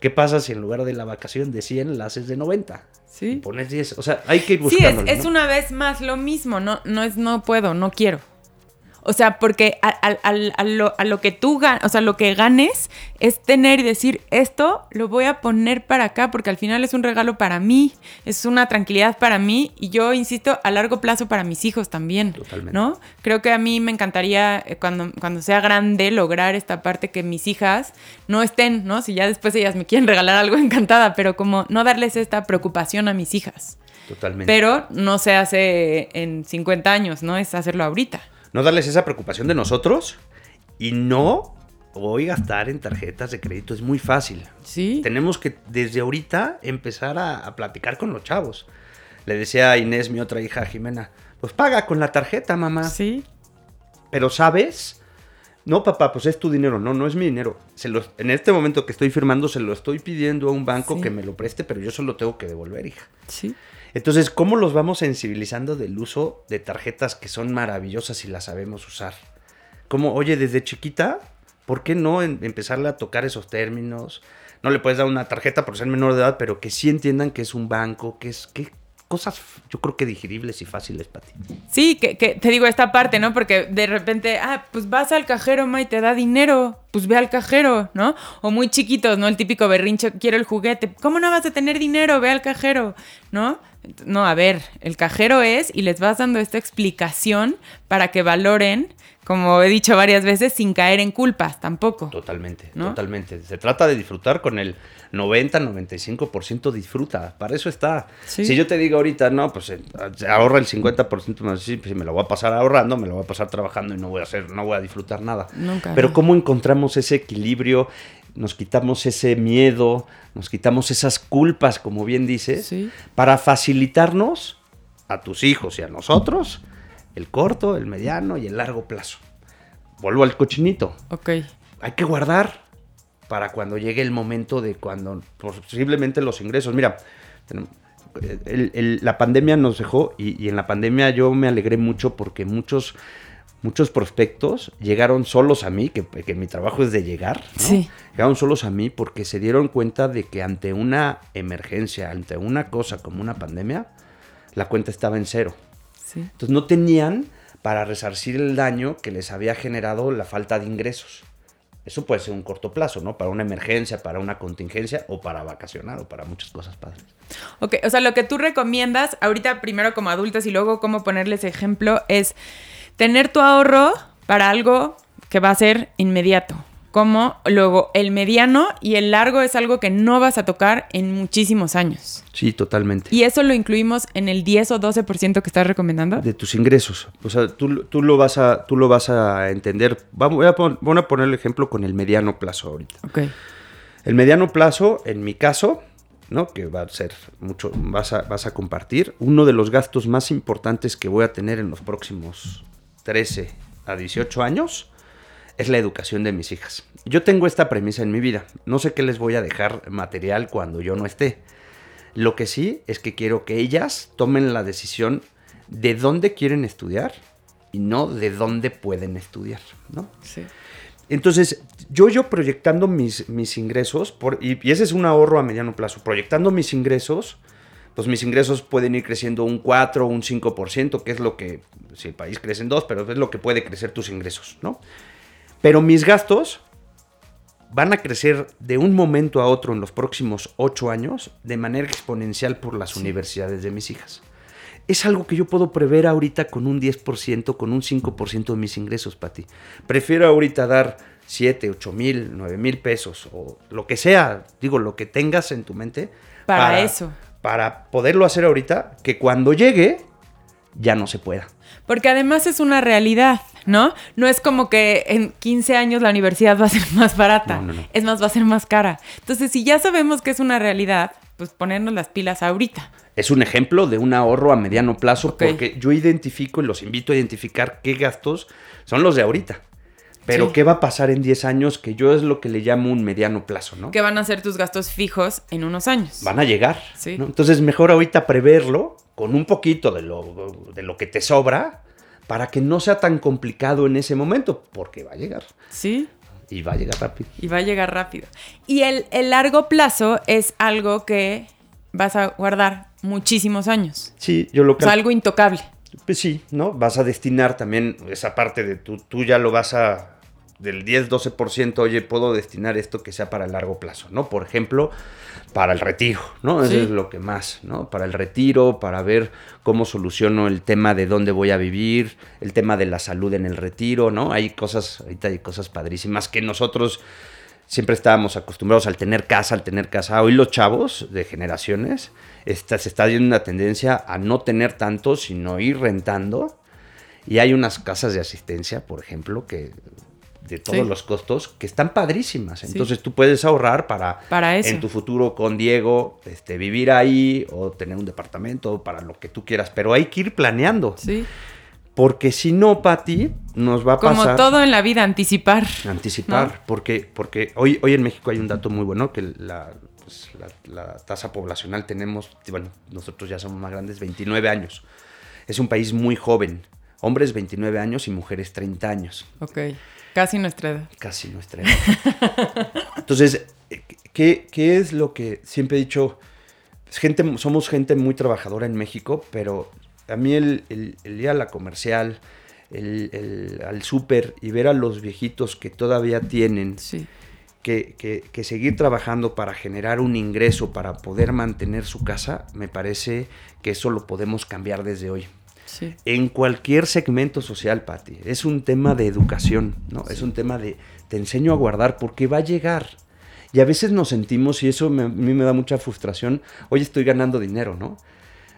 ¿Qué pasa si en lugar de la vacación de 100 la haces de 90? Sí. Pones 10. O sea, hay que ir Sí, es, es ¿no? una vez más lo mismo, no, no es no puedo, no quiero. O sea, porque a, a- al- a lo, a lo que tú ganas, o sea, lo que ganes es tener y decir, esto lo voy a poner para acá porque al final es un regalo para mí, es una tranquilidad para mí y yo, insisto, a largo plazo para mis hijos también. Totalmente. ¿No? Creo que a mí me encantaría eh, cuando, cuando sea grande lograr esta parte que mis hijas no estén, ¿no? Si ya después ellas me quieren regalar algo encantada, pero como no darles esta preocupación a mis hijas. Totalmente. Pero no se hace en 50 años, ¿no? Es hacerlo ahorita. No darles esa preocupación de nosotros y no hoy gastar en tarjetas de crédito es muy fácil. Sí. Tenemos que desde ahorita empezar a, a platicar con los chavos. Le decía a Inés, mi otra hija Jimena, pues paga con la tarjeta, mamá. Sí. Pero sabes, no papá, pues es tu dinero, no, no es mi dinero. Se lo- en este momento que estoy firmando se lo estoy pidiendo a un banco Sí. que me lo preste, pero yo se lo tengo que devolver, hija. Sí. Entonces, ¿cómo los vamos sensibilizando del uso de tarjetas que son maravillosas y las sabemos usar? Como, oye, desde chiquita, ¿por qué no em- empezarle a tocar esos términos? No le puedes dar una tarjeta por ser menor de edad, pero que sí entiendan que es un banco, que es que cosas, yo creo que digeribles y fáciles para ti. Sí, que te digo esta parte, ¿no? Porque de repente, ah, pues vas al cajero, ma, y te da dinero. Pues ve al cajero, ¿no? O muy chiquitos, ¿no? El típico berrinche, quiero el juguete. ¿Cómo no vas a tener dinero? Ve al cajero, ¿no? No, a ver, el cajero es y les vas dando esta explicación para que valoren, como he dicho varias veces, sin caer en culpas tampoco. Totalmente, ¿No? totalmente. Se trata de disfrutar con el 90-95% disfruta. Para eso está. Sí. Si yo te digo ahorita, no, pues eh, ahorra el 50% más, sí, pues me lo voy a pasar ahorrando, me lo voy a pasar trabajando y no voy a hacer, no voy a disfrutar nada. Nunca. Pero cómo encontramos ese equilibrio, nos quitamos ese miedo, nos quitamos esas culpas, como bien dices, Sí. para facilitarnos a tus hijos y a nosotros el corto, el mediano y el largo plazo. Vuelvo al cochinito Ok. hay que guardar para cuando llegue el momento de cuando posiblemente los ingresos. Mira, el- el- la pandemia nos dejó y, y en la pandemia yo me alegré mucho porque muchos, muchos prospectos llegaron solos a mí, que, que mi trabajo es de llegar. ¿no? Sí. Llegaron solos a mí porque se dieron cuenta de que ante una emergencia, ante una cosa como una pandemia, la cuenta estaba en cero. Sí. Entonces no tenían para resarcir el daño que les había generado la falta de ingresos. Eso puede ser un corto plazo, ¿no? Para una emergencia, para una contingencia o para vacacionar o para muchas cosas padres. Ok, o sea, lo que tú recomiendas ahorita primero como adultos y luego cómo ponerles ejemplo es tener tu ahorro para algo que va a ser inmediato. Como luego el mediano y el largo es algo que no vas a tocar en muchísimos años. Sí, totalmente. Y eso lo incluimos en el 10 o 12% que estás recomendando. De tus ingresos. O sea, tú, tú lo, vas a, tú lo vas a entender. Vamos, voy, a pon- voy a poner el ejemplo con el mediano plazo ahorita. Ok. El mediano plazo, en mi caso, ¿no? Que va a ser mucho, vas a, vas a compartir. Uno de los gastos más importantes que voy a tener en los próximos 13 a 18 años es la educación de mis hijas. Yo tengo esta premisa en mi vida. No sé qué les voy a dejar material cuando yo no esté. Lo que sí es que quiero que ellas tomen la decisión de dónde quieren estudiar y no de dónde pueden estudiar, ¿no? Sí. Entonces, yo, yo proyectando mis, mis ingresos, por, y, y ese es un ahorro a mediano plazo, proyectando mis ingresos, pues mis ingresos pueden ir creciendo un 4 o un 5%, que es lo que, si el país crece en 2, pero es lo que puede crecer tus ingresos, ¿no? Pero mis gastos van a crecer de un momento a otro en los próximos ocho años de manera exponencial por las universidades de mis hijas. Es algo que yo puedo prever ahorita con un 10%, con un 5% de mis ingresos, Pati. Prefiero ahorita dar 7, 8 mil, 9 mil pesos o lo que sea, digo, lo que tengas en tu mente. Para eso. Para poderlo hacer ahorita, que cuando llegue ya no se pueda. Porque además es una realidad, ¿no? No es como que en 15 años la universidad va a ser más barata. No, no, no. Es más, va a ser más cara. Entonces, si ya sabemos que es una realidad, pues ponernos las pilas ahorita. Es un ejemplo de un ahorro a mediano plazo porque yo identifico y los invito a identificar qué gastos son los de ahorita. Pero Sí. qué va a pasar en 10 años, que yo es lo que le llamo un mediano plazo, ¿no? Que van a ser tus gastos fijos en unos años. Van a llegar. Sí. ¿no? Entonces mejor ahorita preverlo con un poquito de lo, de lo que te sobra para que no sea tan complicado en ese momento, porque va a llegar. Sí. Y va a llegar rápido. Y va a llegar rápido. Y el, el largo plazo es algo que vas a guardar muchísimos años. Sí, yo lo O sea, algo intocable. Pues sí, ¿no? Vas a destinar también esa parte de tú, tú ya lo vas a, del 10-12%, oye, puedo destinar esto que sea para el largo plazo, ¿no? Por ejemplo, para el retiro, ¿no? Eso Sí. es lo que más, ¿no? Para el retiro, para ver cómo soluciono el tema de dónde voy a vivir, el tema de la salud en el retiro, ¿no? Hay cosas, ahorita hay cosas padrísimas que nosotros siempre estábamos acostumbrados al tener casa, al tener casa. Hoy los chavos de generaciones está, se está viendo una tendencia a no tener tanto, sino ir rentando. Y hay unas casas de asistencia, por ejemplo, que de todos Sí. los costos, que están padrísimas. Sí. Entonces tú puedes ahorrar para, Para eso. en tu futuro con Diego este, vivir ahí o tener un departamento para lo que tú quieras. Pero hay que ir planeando. Sí. Porque si no, Pati, nos va a Como pasar todo en la vida, anticipar. anticipar, ¿no? porque, porque hoy, hoy en México hay un dato muy bueno, que la, pues, la- la tasa poblacional tenemos, bueno, nosotros ya somos más grandes, 29 años. Es un país muy joven, hombres 29 años y mujeres 30 años, Ok. Casi nuestra edad. casi nuestra edad. Entonces, ¿qué, qué es lo que siempre he dicho? Es gente, somos gente muy trabajadora en México, pero a mí el, el- el ir a la comercial, el, el- al súper y ver a los viejitos que todavía tienen Sí. que, que- que seguir trabajando para generar un ingreso, para poder mantener su casa, me parece que eso lo podemos cambiar desde hoy. Sí. En cualquier segmento social, Patti. Es un tema de educación, ¿no? Es un tema de te enseño a guardar porque va a llegar. Y a veces nos sentimos, y eso me- a mí me da mucha frustración, hoy estoy ganando dinero, ¿no?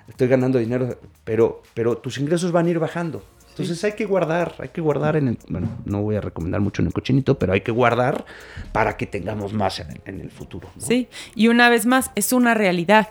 Estoy ganando dinero, pero, pero tus ingresos van a ir bajando. Entonces hay que guardar, hay que guardar en el... Bueno, no voy a recomendar mucho en el cochinito, pero hay que guardar para que tengamos más en el, en el futuro. ¿no? Sí, y una vez más, es una realidad.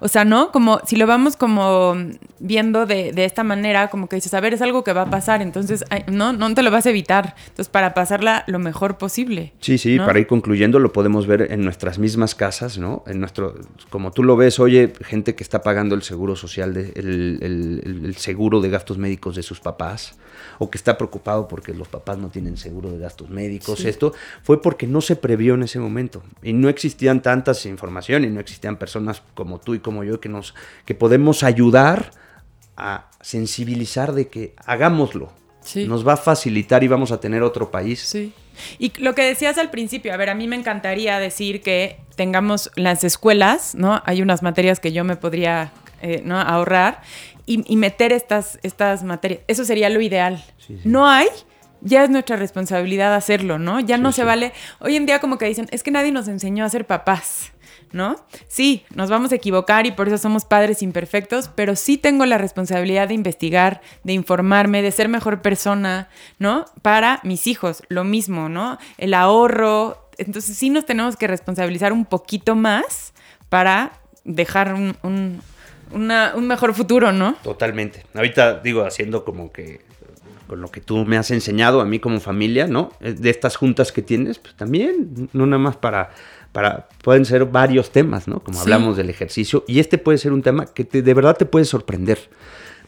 O sea, ¿no? Como si lo vamos como viendo de, de esta manera, como que dices, a ver, es algo que va a pasar, entonces, no, no te lo vas a evitar. Entonces, para pasarla lo mejor posible. Sí, sí, ¿no? para ir concluyendo lo podemos ver en nuestras mismas casas, ¿no? En nuestro, como tú lo ves, oye, gente que está pagando el seguro social, de, el, el- el- el seguro de gastos médicos de sus papás, o que está preocupado porque los papás no tienen seguro de gastos médicos. Sí. Esto fue porque no se previó en ese momento y no existían tantas información y no existían personas como tú y como yo que nos, que podemos ayudar a sensibilizar de que hagámoslo. Sí. Nos va a facilitar y vamos a tener otro país. Sí. Y lo que decías al principio, a ver, a mí me encantaría decir que tengamos las escuelas, ¿no? Hay unas materias que yo me podría eh, ¿no? ahorrar y, y meter estas, estas materias. Eso sería lo ideal. Sí, sí. No hay, ya es nuestra responsabilidad hacerlo, ¿no? Ya no se vale. Hoy en día como que dicen, es que nadie nos enseñó a ser papás. ¿No? Sí, nos vamos a equivocar y por eso somos padres imperfectos, pero sí tengo la responsabilidad de investigar, de informarme, de ser mejor persona, ¿no? Para mis hijos, lo mismo, ¿no? El ahorro. Entonces sí nos tenemos que responsabilizar un poquito más para dejar un, un- una- un mejor futuro, ¿no? Totalmente. Ahorita digo, haciendo como que con lo que tú me has enseñado a mí como familia, ¿no? Eh, De estas juntas que tienes, pues también, no nada más para, para pueden ser varios temas, ¿no? Como Sí. hablamos del ejercicio. Y este puede ser un tema que te- de verdad te puede sorprender.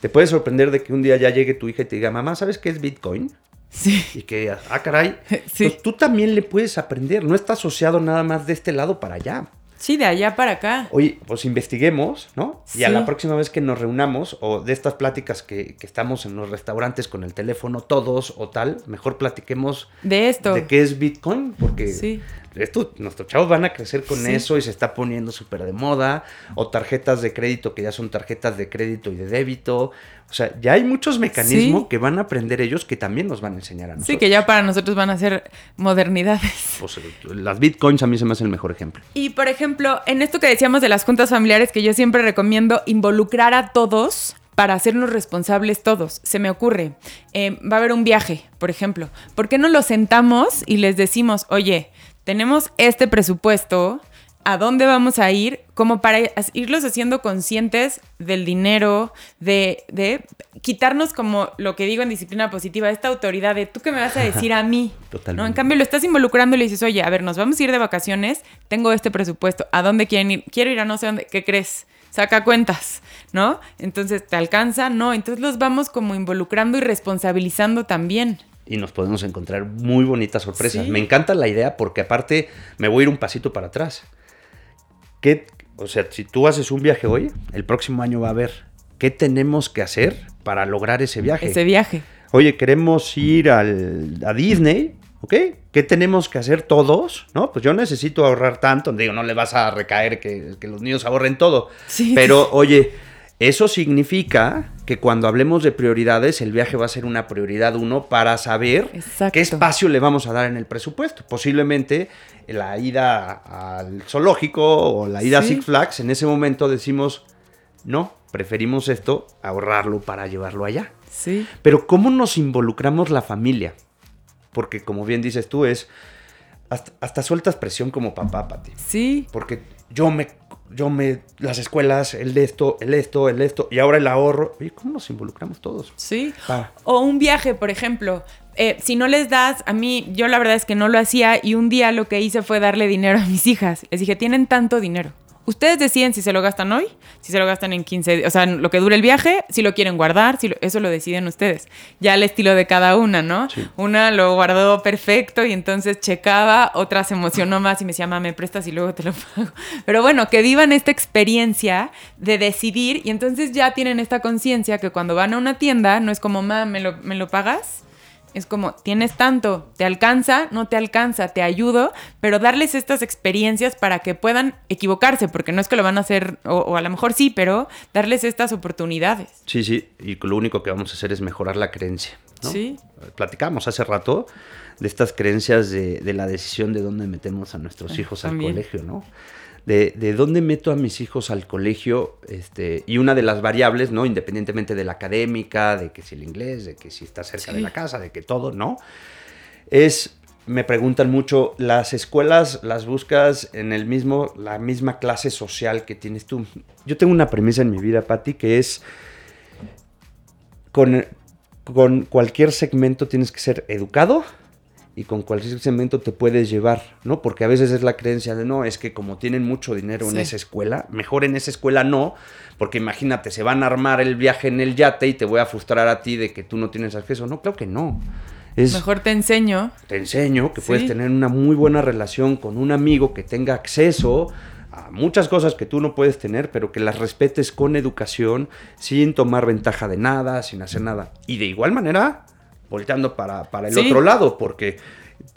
Te puede sorprender de que un día ya llegue tu hija y te diga, mamá, ¿sabes qué es Bitcoin? Sí. Y que, ah, caray, Sí. pues tú también le puedes aprender. No está asociado nada más de este lado para allá. Sí, de allá para acá. Oye, pues investiguemos, ¿no? Y a Sí. la próxima vez que nos reunamos, o de estas pláticas que, que estamos en los restaurantes con el teléfono todos o tal, mejor platiquemos De esto. de qué es Bitcoin, porque Sí. Esto, nuestros chavos van a crecer con Sí. eso y se está poniendo súper de moda, o tarjetas de crédito que ya son tarjetas de crédito y de débito. O sea, ya hay muchos mecanismos Sí. que van a aprender ellos que también nos van a enseñar a nosotros. Sí, que ya para nosotros van a ser modernidades. Pues, las Bitcoins a mí se me hace el mejor ejemplo. Y por ejemplo, en esto que decíamos de las juntas familiares, que yo siempre recomiendo involucrar a todos para hacernos responsables todos. Se me ocurre, eh, va a haber un viaje, por ejemplo. ¿Por qué no los sentamos y les decimos, oye, tenemos este presupuesto, ¿a dónde vamos a ir? Como para irlos haciendo conscientes del dinero, de, de quitarnos como lo que digo en disciplina positiva, esta autoridad de tú qué me vas a decir a mí. Totalmente. ¿no? En cambio, lo estás involucrando y le dices, oye, a ver, nos vamos a ir de vacaciones, tengo este presupuesto, ¿a dónde quieren ir? Quiero ir a no sé dónde, ¿qué crees? Saca cuentas, ¿no? Entonces, ¿te alcanza? No, entonces los vamos como involucrando y responsabilizando también. Y nos podemos encontrar muy bonitas sorpresas. Sí. Me encanta la idea porque aparte me voy a ir un pasito para atrás. ¿Qué, o sea, si tú haces un viaje hoy, el próximo año va a haber qué tenemos que hacer para lograr ese viaje. Ese viaje. Oye, queremos ir al, a Disney, ¿ok? ¿Qué tenemos que hacer todos? ¿No? Pues yo necesito ahorrar tanto. Digo, no le vas a recaer que, que los niños ahorren todo. Sí. Pero, oye, eso significa que cuando hablemos de prioridades, el viaje va a ser una prioridad uno para saber Exacto. qué espacio le vamos a dar en el presupuesto. Posiblemente la ida al zoológico o la ida a Sí. Six Flags, en ese momento decimos, no, preferimos esto, ahorrarlo para llevarlo allá. Sí. Pero ¿cómo nos involucramos la familia? Porque como bien dices tú, es hasta, hasta sueltas presión como papá, Pati. Sí. Porque yo me, yo me, las escuelas, el de esto, el esto, el esto, y ahora el ahorro. Oye, ¿cómo nos involucramos todos? Sí. O un viaje, por ejemplo. Eh, si no les das, a mí, yo la verdad es que no lo hacía y un día lo que hice fue darle dinero a mis hijas. Les dije, tienen tanto dinero. Ustedes deciden si se lo gastan hoy, si se lo gastan en 15 días, o sea, lo que dure el viaje, si lo quieren guardar, si lo- eso lo deciden ustedes. Ya al estilo de cada una, ¿no? Sí. Una lo guardó perfecto y entonces checaba, otra se emocionó más y me decía, mamá, me prestas y luego te lo pago. Pero bueno, que vivan esta experiencia de decidir y entonces ya tienen esta conciencia que cuando van a una tienda no es como, mamá, ¿me lo, ¿me lo pagas? Es como, tienes tanto, te alcanza, no te alcanza, te ayudo, pero darles estas experiencias para que puedan equivocarse, porque no es que lo van a hacer, o, o a lo mejor sí, pero darles estas oportunidades. Sí, sí, y lo único que vamos a hacer es mejorar la creencia. ¿no? Sí. Platicamos hace rato de estas creencias de, de la decisión de dónde metemos a nuestros hijos también. al colegio, ¿no? De, de dónde meto a mis hijos al colegio, este, y una de las variables, ¿no? Independientemente de la académica, de que si el inglés, de que si está cerca de la casa, de que todo, ¿no? Es, me preguntan mucho, las escuelas las buscas en el mismo, la misma clase social que tienes tú. Yo tengo una premisa en mi vida, Patti, que es con, con cualquier segmento tienes que ser educado y con cualquier segmento te puedes llevar, ¿no? Porque a veces es la creencia de, no, es que como tienen mucho dinero en esa escuela, mejor en esa escuela no, porque imagínate, se van a armar el viaje en el yate y te voy a frustrar a ti de que tú no tienes acceso. No, claro que no. Es, Mejor te enseño. te enseño que Sí. puedes tener una muy buena relación con un amigo que tenga acceso a muchas cosas que tú no puedes tener, pero que las respetes con educación, sin tomar ventaja de nada, sin hacer nada. Y de igual manera, volteando para, para el Sí. otro lado, porque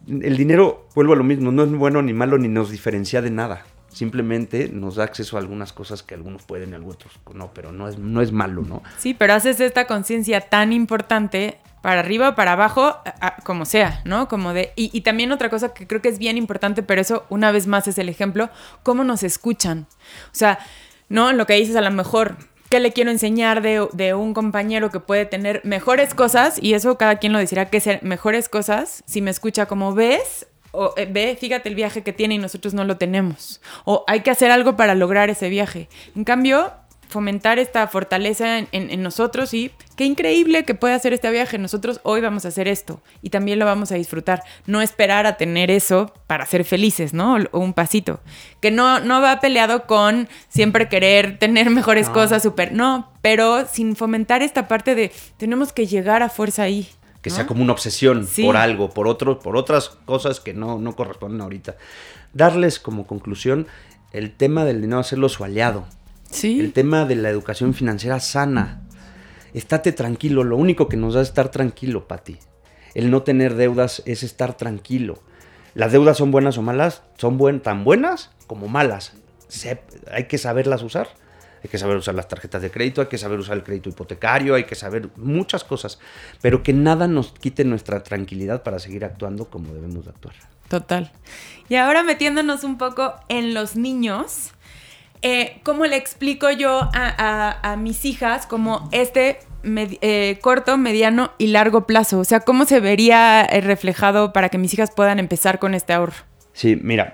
el dinero, vuelvo a lo mismo, no es bueno ni malo ni nos diferencia de nada. Simplemente nos da acceso a algunas cosas que algunos pueden y otros no, pero no es, no es malo, ¿no? Sí, pero haces esta conciencia tan importante para arriba para abajo, como sea, ¿no? Como de. Y, y también otra cosa que creo que es bien importante, pero eso una vez más es el ejemplo, cómo nos escuchan. O sea, ¿no? Lo que dices a lo mejor. ¿Qué le quiero enseñar de, de un compañero que puede tener mejores cosas? Y eso cada quien lo decirá, que ser mejores cosas, si me escucha como ves, o eh, ve, fíjate el viaje que tiene y nosotros no lo tenemos. O hay que hacer algo para lograr ese viaje. En cambio, fomentar esta fortaleza en, en- en nosotros y qué increíble que puede hacer este viaje. Nosotros hoy vamos a hacer esto y también lo vamos a disfrutar. No esperar a tener eso para ser felices, ¿no? O, un pasito. Que no, no va peleado con siempre querer tener mejores No. cosas, súper. No, pero sin fomentar esta parte de tenemos que llegar a fuerza ahí. que ¿no? sea como una obsesión Sí. por algo, por otro, por otras cosas que no, no corresponden ahorita. Darles como conclusión el tema del dinero hacerlo su aliado. Sí. El tema de la educación financiera sana. Estate tranquilo, lo único que nos da es estar tranquilo, Pati. El no tener deudas es estar tranquilo. Las deudas son buenas o malas, son buen, tan buenas como malas. Se- hay que saberlas usar. Hay que saber usar las tarjetas de crédito, hay que saber usar el crédito hipotecario, hay que saber muchas cosas. Pero que nada nos quite nuestra tranquilidad para seguir actuando como debemos de actuar. Total. Y ahora metiéndonos un poco en los niños, eh, ¿cómo le explico yo a, mis hijas como este eh, corto, mediano y largo plazo? O sea, ¿cómo se vería eh, reflejado para que mis hijas puedan empezar con este ahorro? Sí, mira,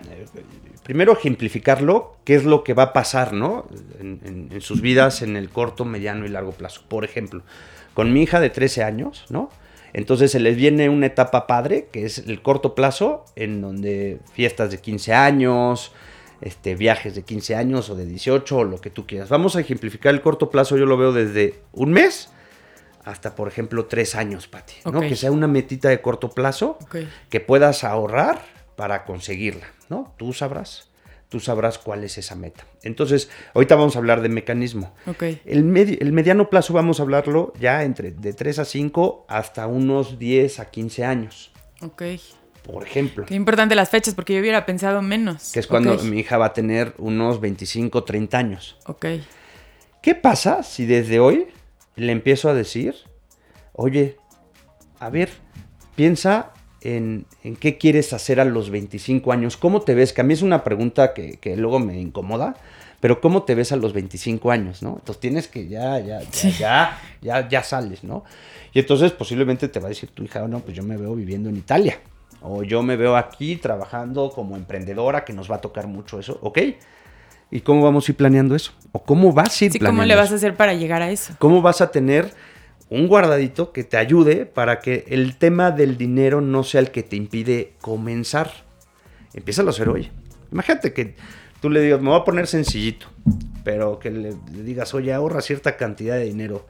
primero ejemplificarlo, qué es lo que va a pasar, ¿no? En, en- en sus vidas en el corto, mediano y largo plazo. Por ejemplo, con mi hija de 13 años, ¿no? Entonces se les viene una etapa padre, que es el corto plazo, en donde fiestas de 15 años, este, viajes de 15 años o de 18 o lo que tú quieras. Vamos a ejemplificar el corto plazo, yo lo veo desde un mes hasta, por ejemplo, tres años, Pati. ¿no? Ok. Que sea una metita de corto plazo que puedas ahorrar para conseguirla, ¿no? Tú sabrás, tú sabrás cuál es esa meta. Entonces, ahorita vamos a hablar de mecanismo. Ok. El, medi- el mediano plazo vamos a hablarlo ya entre de 3 a 5 hasta unos 10 a 15 años, Ok. Por ejemplo. Qué importante las fechas, porque yo hubiera pensado menos. Que es cuando Ok. mi hija va a tener unos 25, 30 años. Ok. ¿Qué pasa si desde hoy le empiezo a decir, oye, a ver, piensa en, en qué quieres hacer a los 25 años? ¿Cómo te ves? Que a mí es una pregunta que, que luego me incomoda, pero ¿cómo te ves a los 25 años, no? Entonces tienes que ya, ya, ya, ya, ya, ya sales, ¿no? Y entonces posiblemente te va a decir tu hija, no, pues yo me veo viviendo en Italia. O yo me veo aquí trabajando como emprendedora, que nos va a tocar mucho eso, ¿ok? ¿Y cómo vamos a ir planeando eso? ¿O cómo vas a ir Sí, planeando ¿cómo le vas eso? a hacer para llegar a eso? ¿Cómo vas a tener un guardadito que te ayude para que el tema del dinero no sea el que te impide comenzar? Empieza a hacer hoy. Imagínate que tú le digas, me voy a poner sencillito, pero que le, le digas, oye, ahorra cierta cantidad de dinero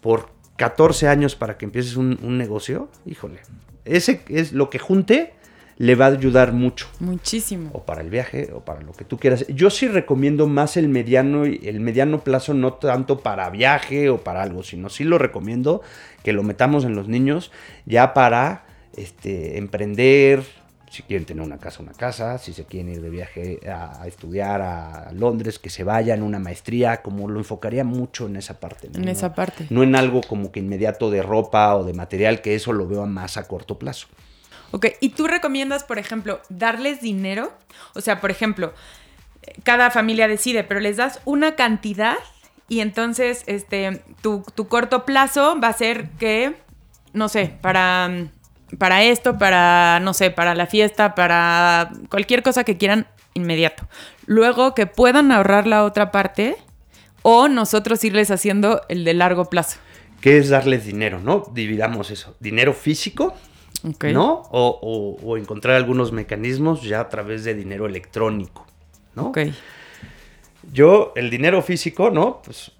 por 14 años para que empieces un, un negocio. Híjole, ese es lo que junte, le va a ayudar mucho Muchísimo. o para el viaje o para lo que tú quieras. Yo sí recomiendo más el mediano y el mediano plazo no tanto para viaje o para algo, sino sí lo recomiendo que lo metamos en los niños ya para este emprender, si quieren tener una casa, una casa, si se quieren ir de viaje a, a estudiar a Londres, que se vayan una maestría, como lo enfocaría mucho en esa parte. ¿no? En esa parte. No en algo como que inmediato de ropa o de material, que eso lo veo más a corto plazo. Ok, ¿y tú recomiendas, por ejemplo, darles dinero? O sea, por ejemplo, cada familia decide, pero les das una cantidad y entonces este, tu, tu corto plazo va a ser que, no sé, para, para esto, para, no sé, para la fiesta, para cualquier cosa que quieran inmediato. Luego que puedan ahorrar la otra parte o nosotros irles haciendo el de largo plazo. ¿Qué es darles dinero, no? Dividamos eso. Dinero físico. ¿no? O, o- o encontrar algunos mecanismos ya a través de dinero electrónico, ¿no? Ok. Yo, el dinero físico, ¿no? Pues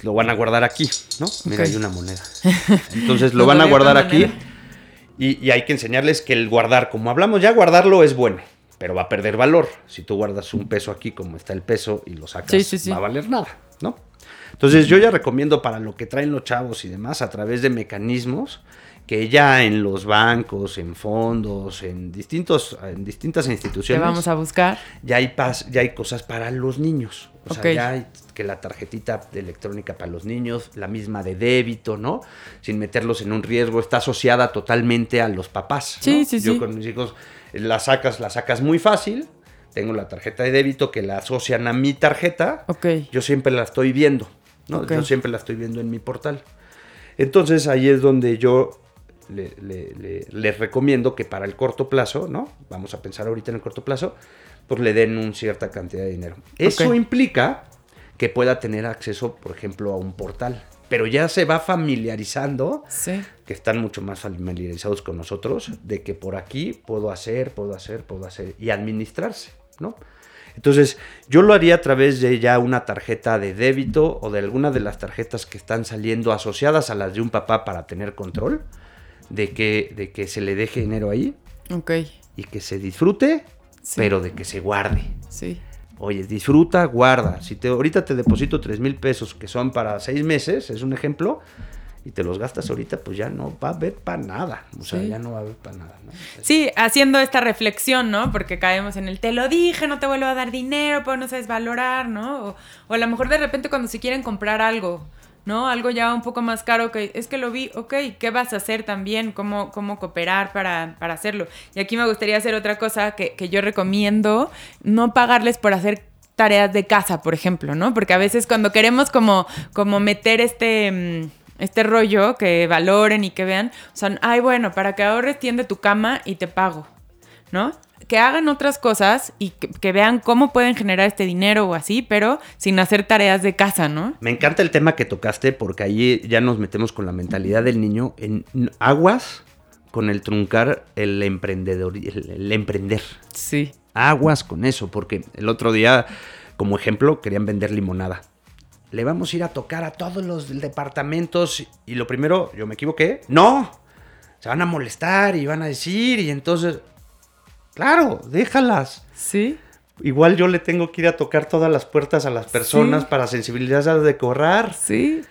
lo van a guardar aquí, ¿no? Mira, hay una moneda. Entonces lo van a guardar aquí. Y, y hay que enseñarles que el guardar, como hablamos, ya guardarlo es bueno, pero va a perder valor. Si tú guardas un peso aquí, como está el peso, y lo sacas, Sí, sí, sí. va a valer nada, ¿no? Entonces yo ya recomiendo para lo que traen los chavos y demás, a través de mecanismos que ya en los bancos, en fondos, en distintos, en distintas Que instituciones vamos a buscar. ya hay pas- ya hay cosas para los niños. O sea, ya hay que la tarjetita de electrónica para los niños, la misma de débito, ¿no? Sin meterlos en un riesgo, está asociada totalmente a los papás. ¿no? Sí, sí, Yo sí. con mis hijos eh, la sacas, la sacas muy fácil. Tengo la tarjeta de débito que la asocian a mi tarjeta. Ok. Yo siempre la estoy viendo, ¿no? Yo siempre la estoy viendo en mi portal. Entonces ahí es donde yo le- le- le- les recomiendo que para el corto plazo, ¿no? Vamos a pensar ahorita en el corto plazo, pues le den una cierta cantidad de dinero. Eso implica que pueda tener acceso, por ejemplo, a un portal. Pero ya se va familiarizando, Sí. que están mucho más familiarizados con nosotros, de que por aquí puedo hacer, puedo hacer, puedo hacer, y administrarse, ¿no? Entonces, yo lo haría a través de ya una tarjeta de débito o de alguna de las tarjetas que están saliendo asociadas a las de un papá para tener control de que, de que se le deje dinero ahí Ok. y que se disfrute, Sí. pero de que se guarde. Sí. Oye, disfruta, guarda. Si te, ahorita te deposito 3 mil pesos que son para seis meses, es un ejemplo, y te los gastas ahorita, pues ya no va a haber para nada. O sea, Sí. ya no va a haber para nada. ¿no? Sí, haciendo esta reflexión, ¿no? Porque caemos en el te lo dije, no te vuelvo a dar dinero, pero no sabes valorar, ¿no? O, o a lo mejor de repente cuando se quieren comprar algo, ¿no? Algo ya un poco más caro que es que lo vi, ok, ¿qué vas a hacer también? ¿Cómo, cómo cooperar para, para hacerlo? Y aquí me gustaría hacer otra cosa que, que yo recomiendo, no pagarles por hacer tareas de casa, por ejemplo, ¿no? Porque a veces cuando queremos como, como meter este... mm, este rollo, que valoren y que vean, o sea, ay, bueno, para que ahorres tiende tu cama y te pago, ¿no? Que hagan otras cosas y que, que vean cómo pueden generar este dinero o así, pero sin hacer tareas de casa, ¿no? Me encanta el tema que tocaste porque ahí ya nos metemos con la mentalidad del niño en aguas con el truncar el emprendedor, el, el emprender. Sí. Aguas con eso, porque el otro día, como ejemplo, querían vender limonada. Le vamos a ir a tocar a todos los departamentos y lo primero, yo me equivoqué. No, se van a molestar y van a decir y entonces, claro, déjalas. Sí. Igual yo le tengo que ir a tocar todas las puertas a las personas Sí. para sensibilizar de decorar. Sí.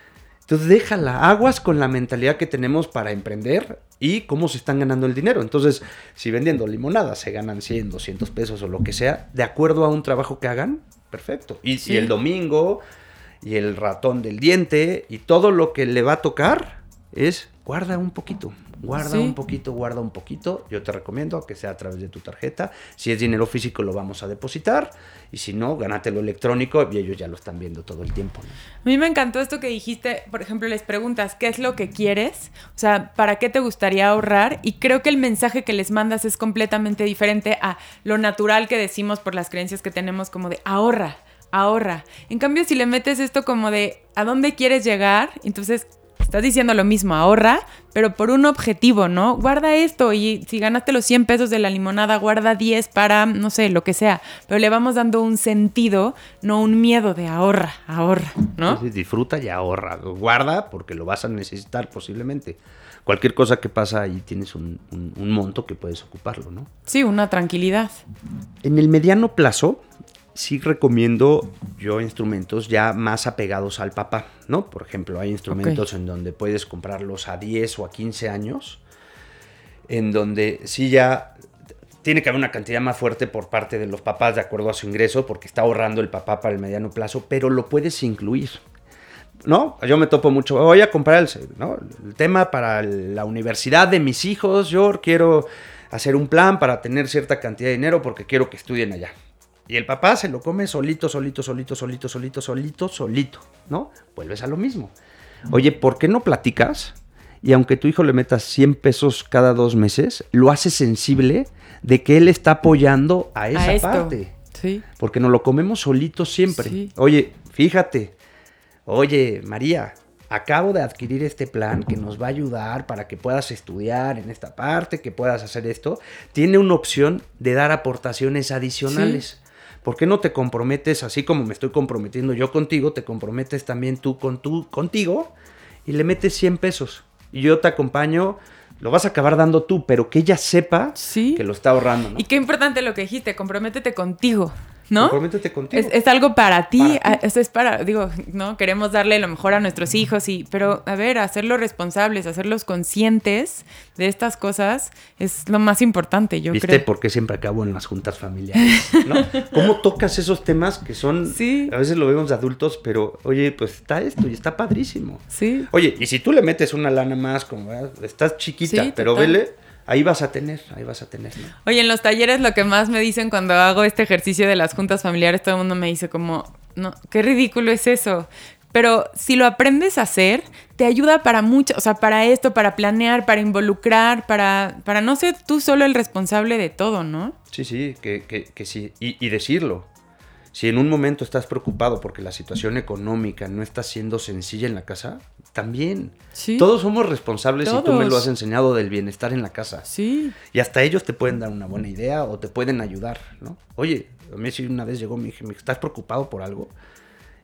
Entonces déjala, aguas con la mentalidad que tenemos para emprender y cómo se están ganando el dinero. Entonces, si vendiendo limonada se ganan 100, 200 pesos o lo que sea, de acuerdo a un trabajo que hagan, perfecto. Y, Sí. y el domingo, y el ratón del diente, y todo lo que le va a tocar es guarda un poquito. Guarda Sí. un poquito, guarda un poquito. Yo te recomiendo que sea a través de tu tarjeta. Si es dinero físico, lo vamos a depositar. Y si no, gánatelo electrónico y ellos ya lo están viendo todo el tiempo. ¿no? A mí me encantó esto que dijiste, por ejemplo, les preguntas, ¿qué es lo que quieres? O sea, ¿para qué te gustaría ahorrar? Y creo que el mensaje que les mandas es completamente diferente a lo natural que decimos por las creencias que tenemos como de ahorra, ahorra. En cambio, si le metes esto como de ¿a dónde quieres llegar? Entonces... Estás diciendo lo mismo, ahorra, pero por un objetivo, ¿no? Guarda esto y si ganaste los 100 pesos de la limonada, guarda 10 para, no sé, lo que sea. Pero le vamos dando un sentido, no un miedo de ahorra, ahorra, ¿no? Entonces, disfruta y ahorra. Guarda porque lo vas a necesitar posiblemente. Cualquier cosa que pasa ahí tienes un, un- un monto que puedes ocuparlo, ¿no? Sí, una tranquilidad. En el mediano plazo, sí recomiendo yo instrumentos ya más apegados al papá, ¿no? Por ejemplo, hay instrumentos en donde puedes comprarlos a 10 o a 15 años, en donde sí ya tiene que haber una cantidad más fuerte por parte de los papás de acuerdo a su ingreso, porque está ahorrando el papá para el mediano plazo, pero lo puedes incluir. ¿No? Yo me topo mucho, voy a comprar el, ¿no? el tema para la universidad de mis hijos, yo quiero hacer un plan para tener cierta cantidad de dinero porque quiero que estudien allá. Y el papá se lo come solito, solito, solito, solito, solito, solito, solito, ¿no? Vuelves a lo mismo. Oye, ¿por qué no platicas? Y aunque tu hijo le metas 100 pesos cada dos meses, lo hace sensible de que él está apoyando a esa a parte. Sí. Porque nos lo comemos solitos siempre. Sí. Oye, fíjate. Oye, María, acabo de adquirir este plan que nos va a ayudar para que puedas estudiar en esta parte, que puedas hacer esto. Tiene una opción de dar aportaciones adicionales. ¿Por qué no te comprometes, así como me estoy comprometiendo yo contigo, te comprometes también tú con tú, contigo y le metes 100 pesos? Y yo te acompaño, lo vas a acabar dando tú, pero que ella sepa Sí. que lo está ahorrando. ¿no? Y qué importante lo que dijiste, comprométete contigo, ¿no? Comprométete contigo. Es, es algo para ti, Para ti. es para, digo, no, queremos darle lo mejor a nuestros hijos, y, pero a ver, hacerlos responsables, hacerlos conscientes de estas cosas es lo más importante, yo ¿Viste creo. por qué siempre acabo en las juntas familiares? ¿no? ¿Cómo tocas esos temas que son, Sí. a veces lo vemos de adultos, pero oye, pues está esto y está padrísimo. Sí, Oye, y si tú le metes una lana más, como ¿verdad? estás chiquita, Sí, pero total. vele, ahí vas a tener, ahí vas a tener. ¿no? Oye, en los talleres lo que más me dicen cuando hago este ejercicio de las juntas familiares, todo el mundo me dice como, no, qué ridículo es eso. Pero si lo aprendes a hacer, te ayuda para mucho, o sea, para esto, para planear, para involucrar, para, para no ser tú solo el responsable de todo, ¿no? Sí, sí, que, que, que sí. Y, y decirlo. Si en un momento estás preocupado porque la situación económica no está siendo sencilla en la casa, también. Sí. Todos somos responsables y tú me lo has enseñado del bienestar en la casa. Sí. Y hasta ellos te pueden dar una buena idea o te pueden ayudar, ¿no? Oye, a mí sí una vez llegó, me dije, ¿estás preocupado por algo?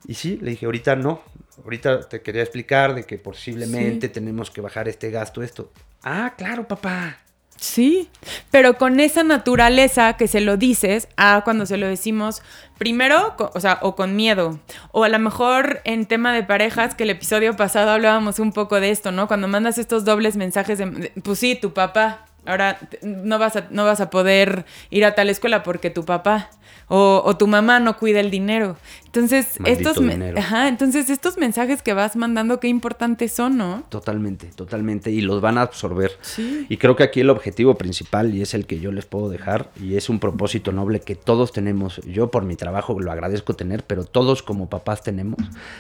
Y sí, le dije, ahorita no. Ahorita te quería explicar de que posiblemente tenemos que bajar este gasto, esto. Ah, claro, papá. Sí, pero con esa naturaleza que se lo dices a cuando se lo decimos primero, o sea, o con miedo, o a lo mejor en tema de parejas, que el episodio pasado hablábamos un poco de esto, ¿no? Cuando mandas estos dobles mensajes de, pues sí, tu papá, ahora no vas a, no vas a poder ir a tal escuela porque tu papá o, tu mamá no cuida el dinero. Entonces, estos, entonces estos mensajes que vas mandando, qué importantes son, ¿no? Totalmente, totalmente. Y los van a absorber. Sí. Y creo que aquí el objetivo principal, y es el que yo les puedo dejar, y es un propósito noble que todos tenemos, yo por mi trabajo lo agradezco tener, pero todos como papás tenemos,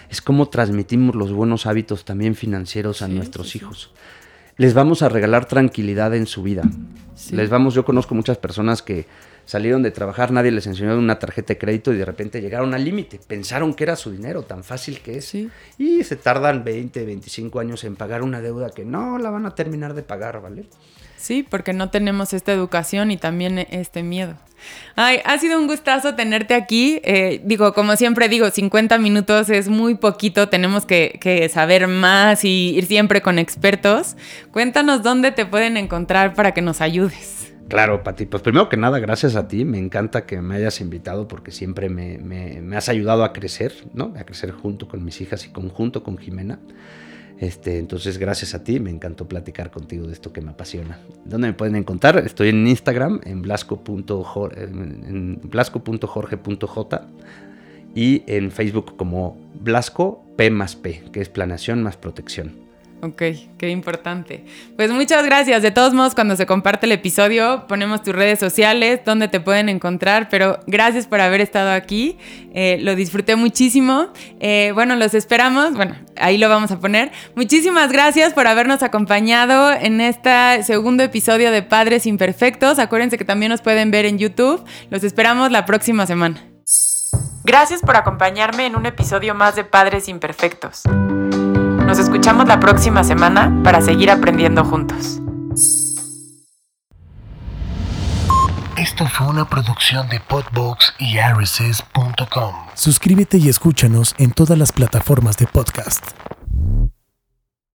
es cómo transmitimos los buenos hábitos también financieros a nuestros hijos les vamos a regalar tranquilidad en su vida. Les vamos, yo conozco muchas personas que salieron de trabajar, nadie les enseñó una tarjeta de crédito y de repente llegaron al límite. Pensaron que era su dinero, tan fácil que es. Y se tardan 20, 25 años en pagar una deuda que no la van a terminar de pagar, ¿vale? Sí, porque no tenemos esta educación y también este miedo. Ay, ha sido un gustazo tenerte aquí. Eh, digo, como siempre digo, 50 minutos es muy poquito, tenemos que, que, saber más y ir siempre con expertos. Cuéntanos dónde te pueden encontrar para que nos ayudes. Claro, Pati. Pues primero que nada, gracias a ti. Me encanta que me hayas invitado porque siempre me, has ayudado a crecer, ¿no? A crecer junto con mis hijas y conjunto con Jimena. Este, entonces, gracias a ti, me encantó platicar contigo de esto que me apasiona. ¿Dónde me pueden encontrar? Estoy en Instagram, en blasco.jorge.j y en Facebook como Blasco P más P, que es planeación más protección. Ok, qué importante. Pues muchas gracias. De todos modos, cuando se comparte el episodio, ponemos tus redes sociales, donde te pueden encontrar, pero gracias por haber estado aquí. Eh, lo disfruté muchísimo. Eh, bueno, los esperamos. Bueno, ahí lo vamos a poner. Muchísimas gracias por habernos acompañado en este segundo episodio de Padres Imperfectos. Acuérdense que también nos pueden ver en YouTube. Los esperamos la próxima semana. Gracias por acompañarme en un episodio más de Padres Imperfectos. Nos escuchamos la próxima semana para seguir aprendiendo juntos. Esto fue una producción de Podbox y RSS.com. Suscríbete y escúchanos en todas las plataformas de podcast.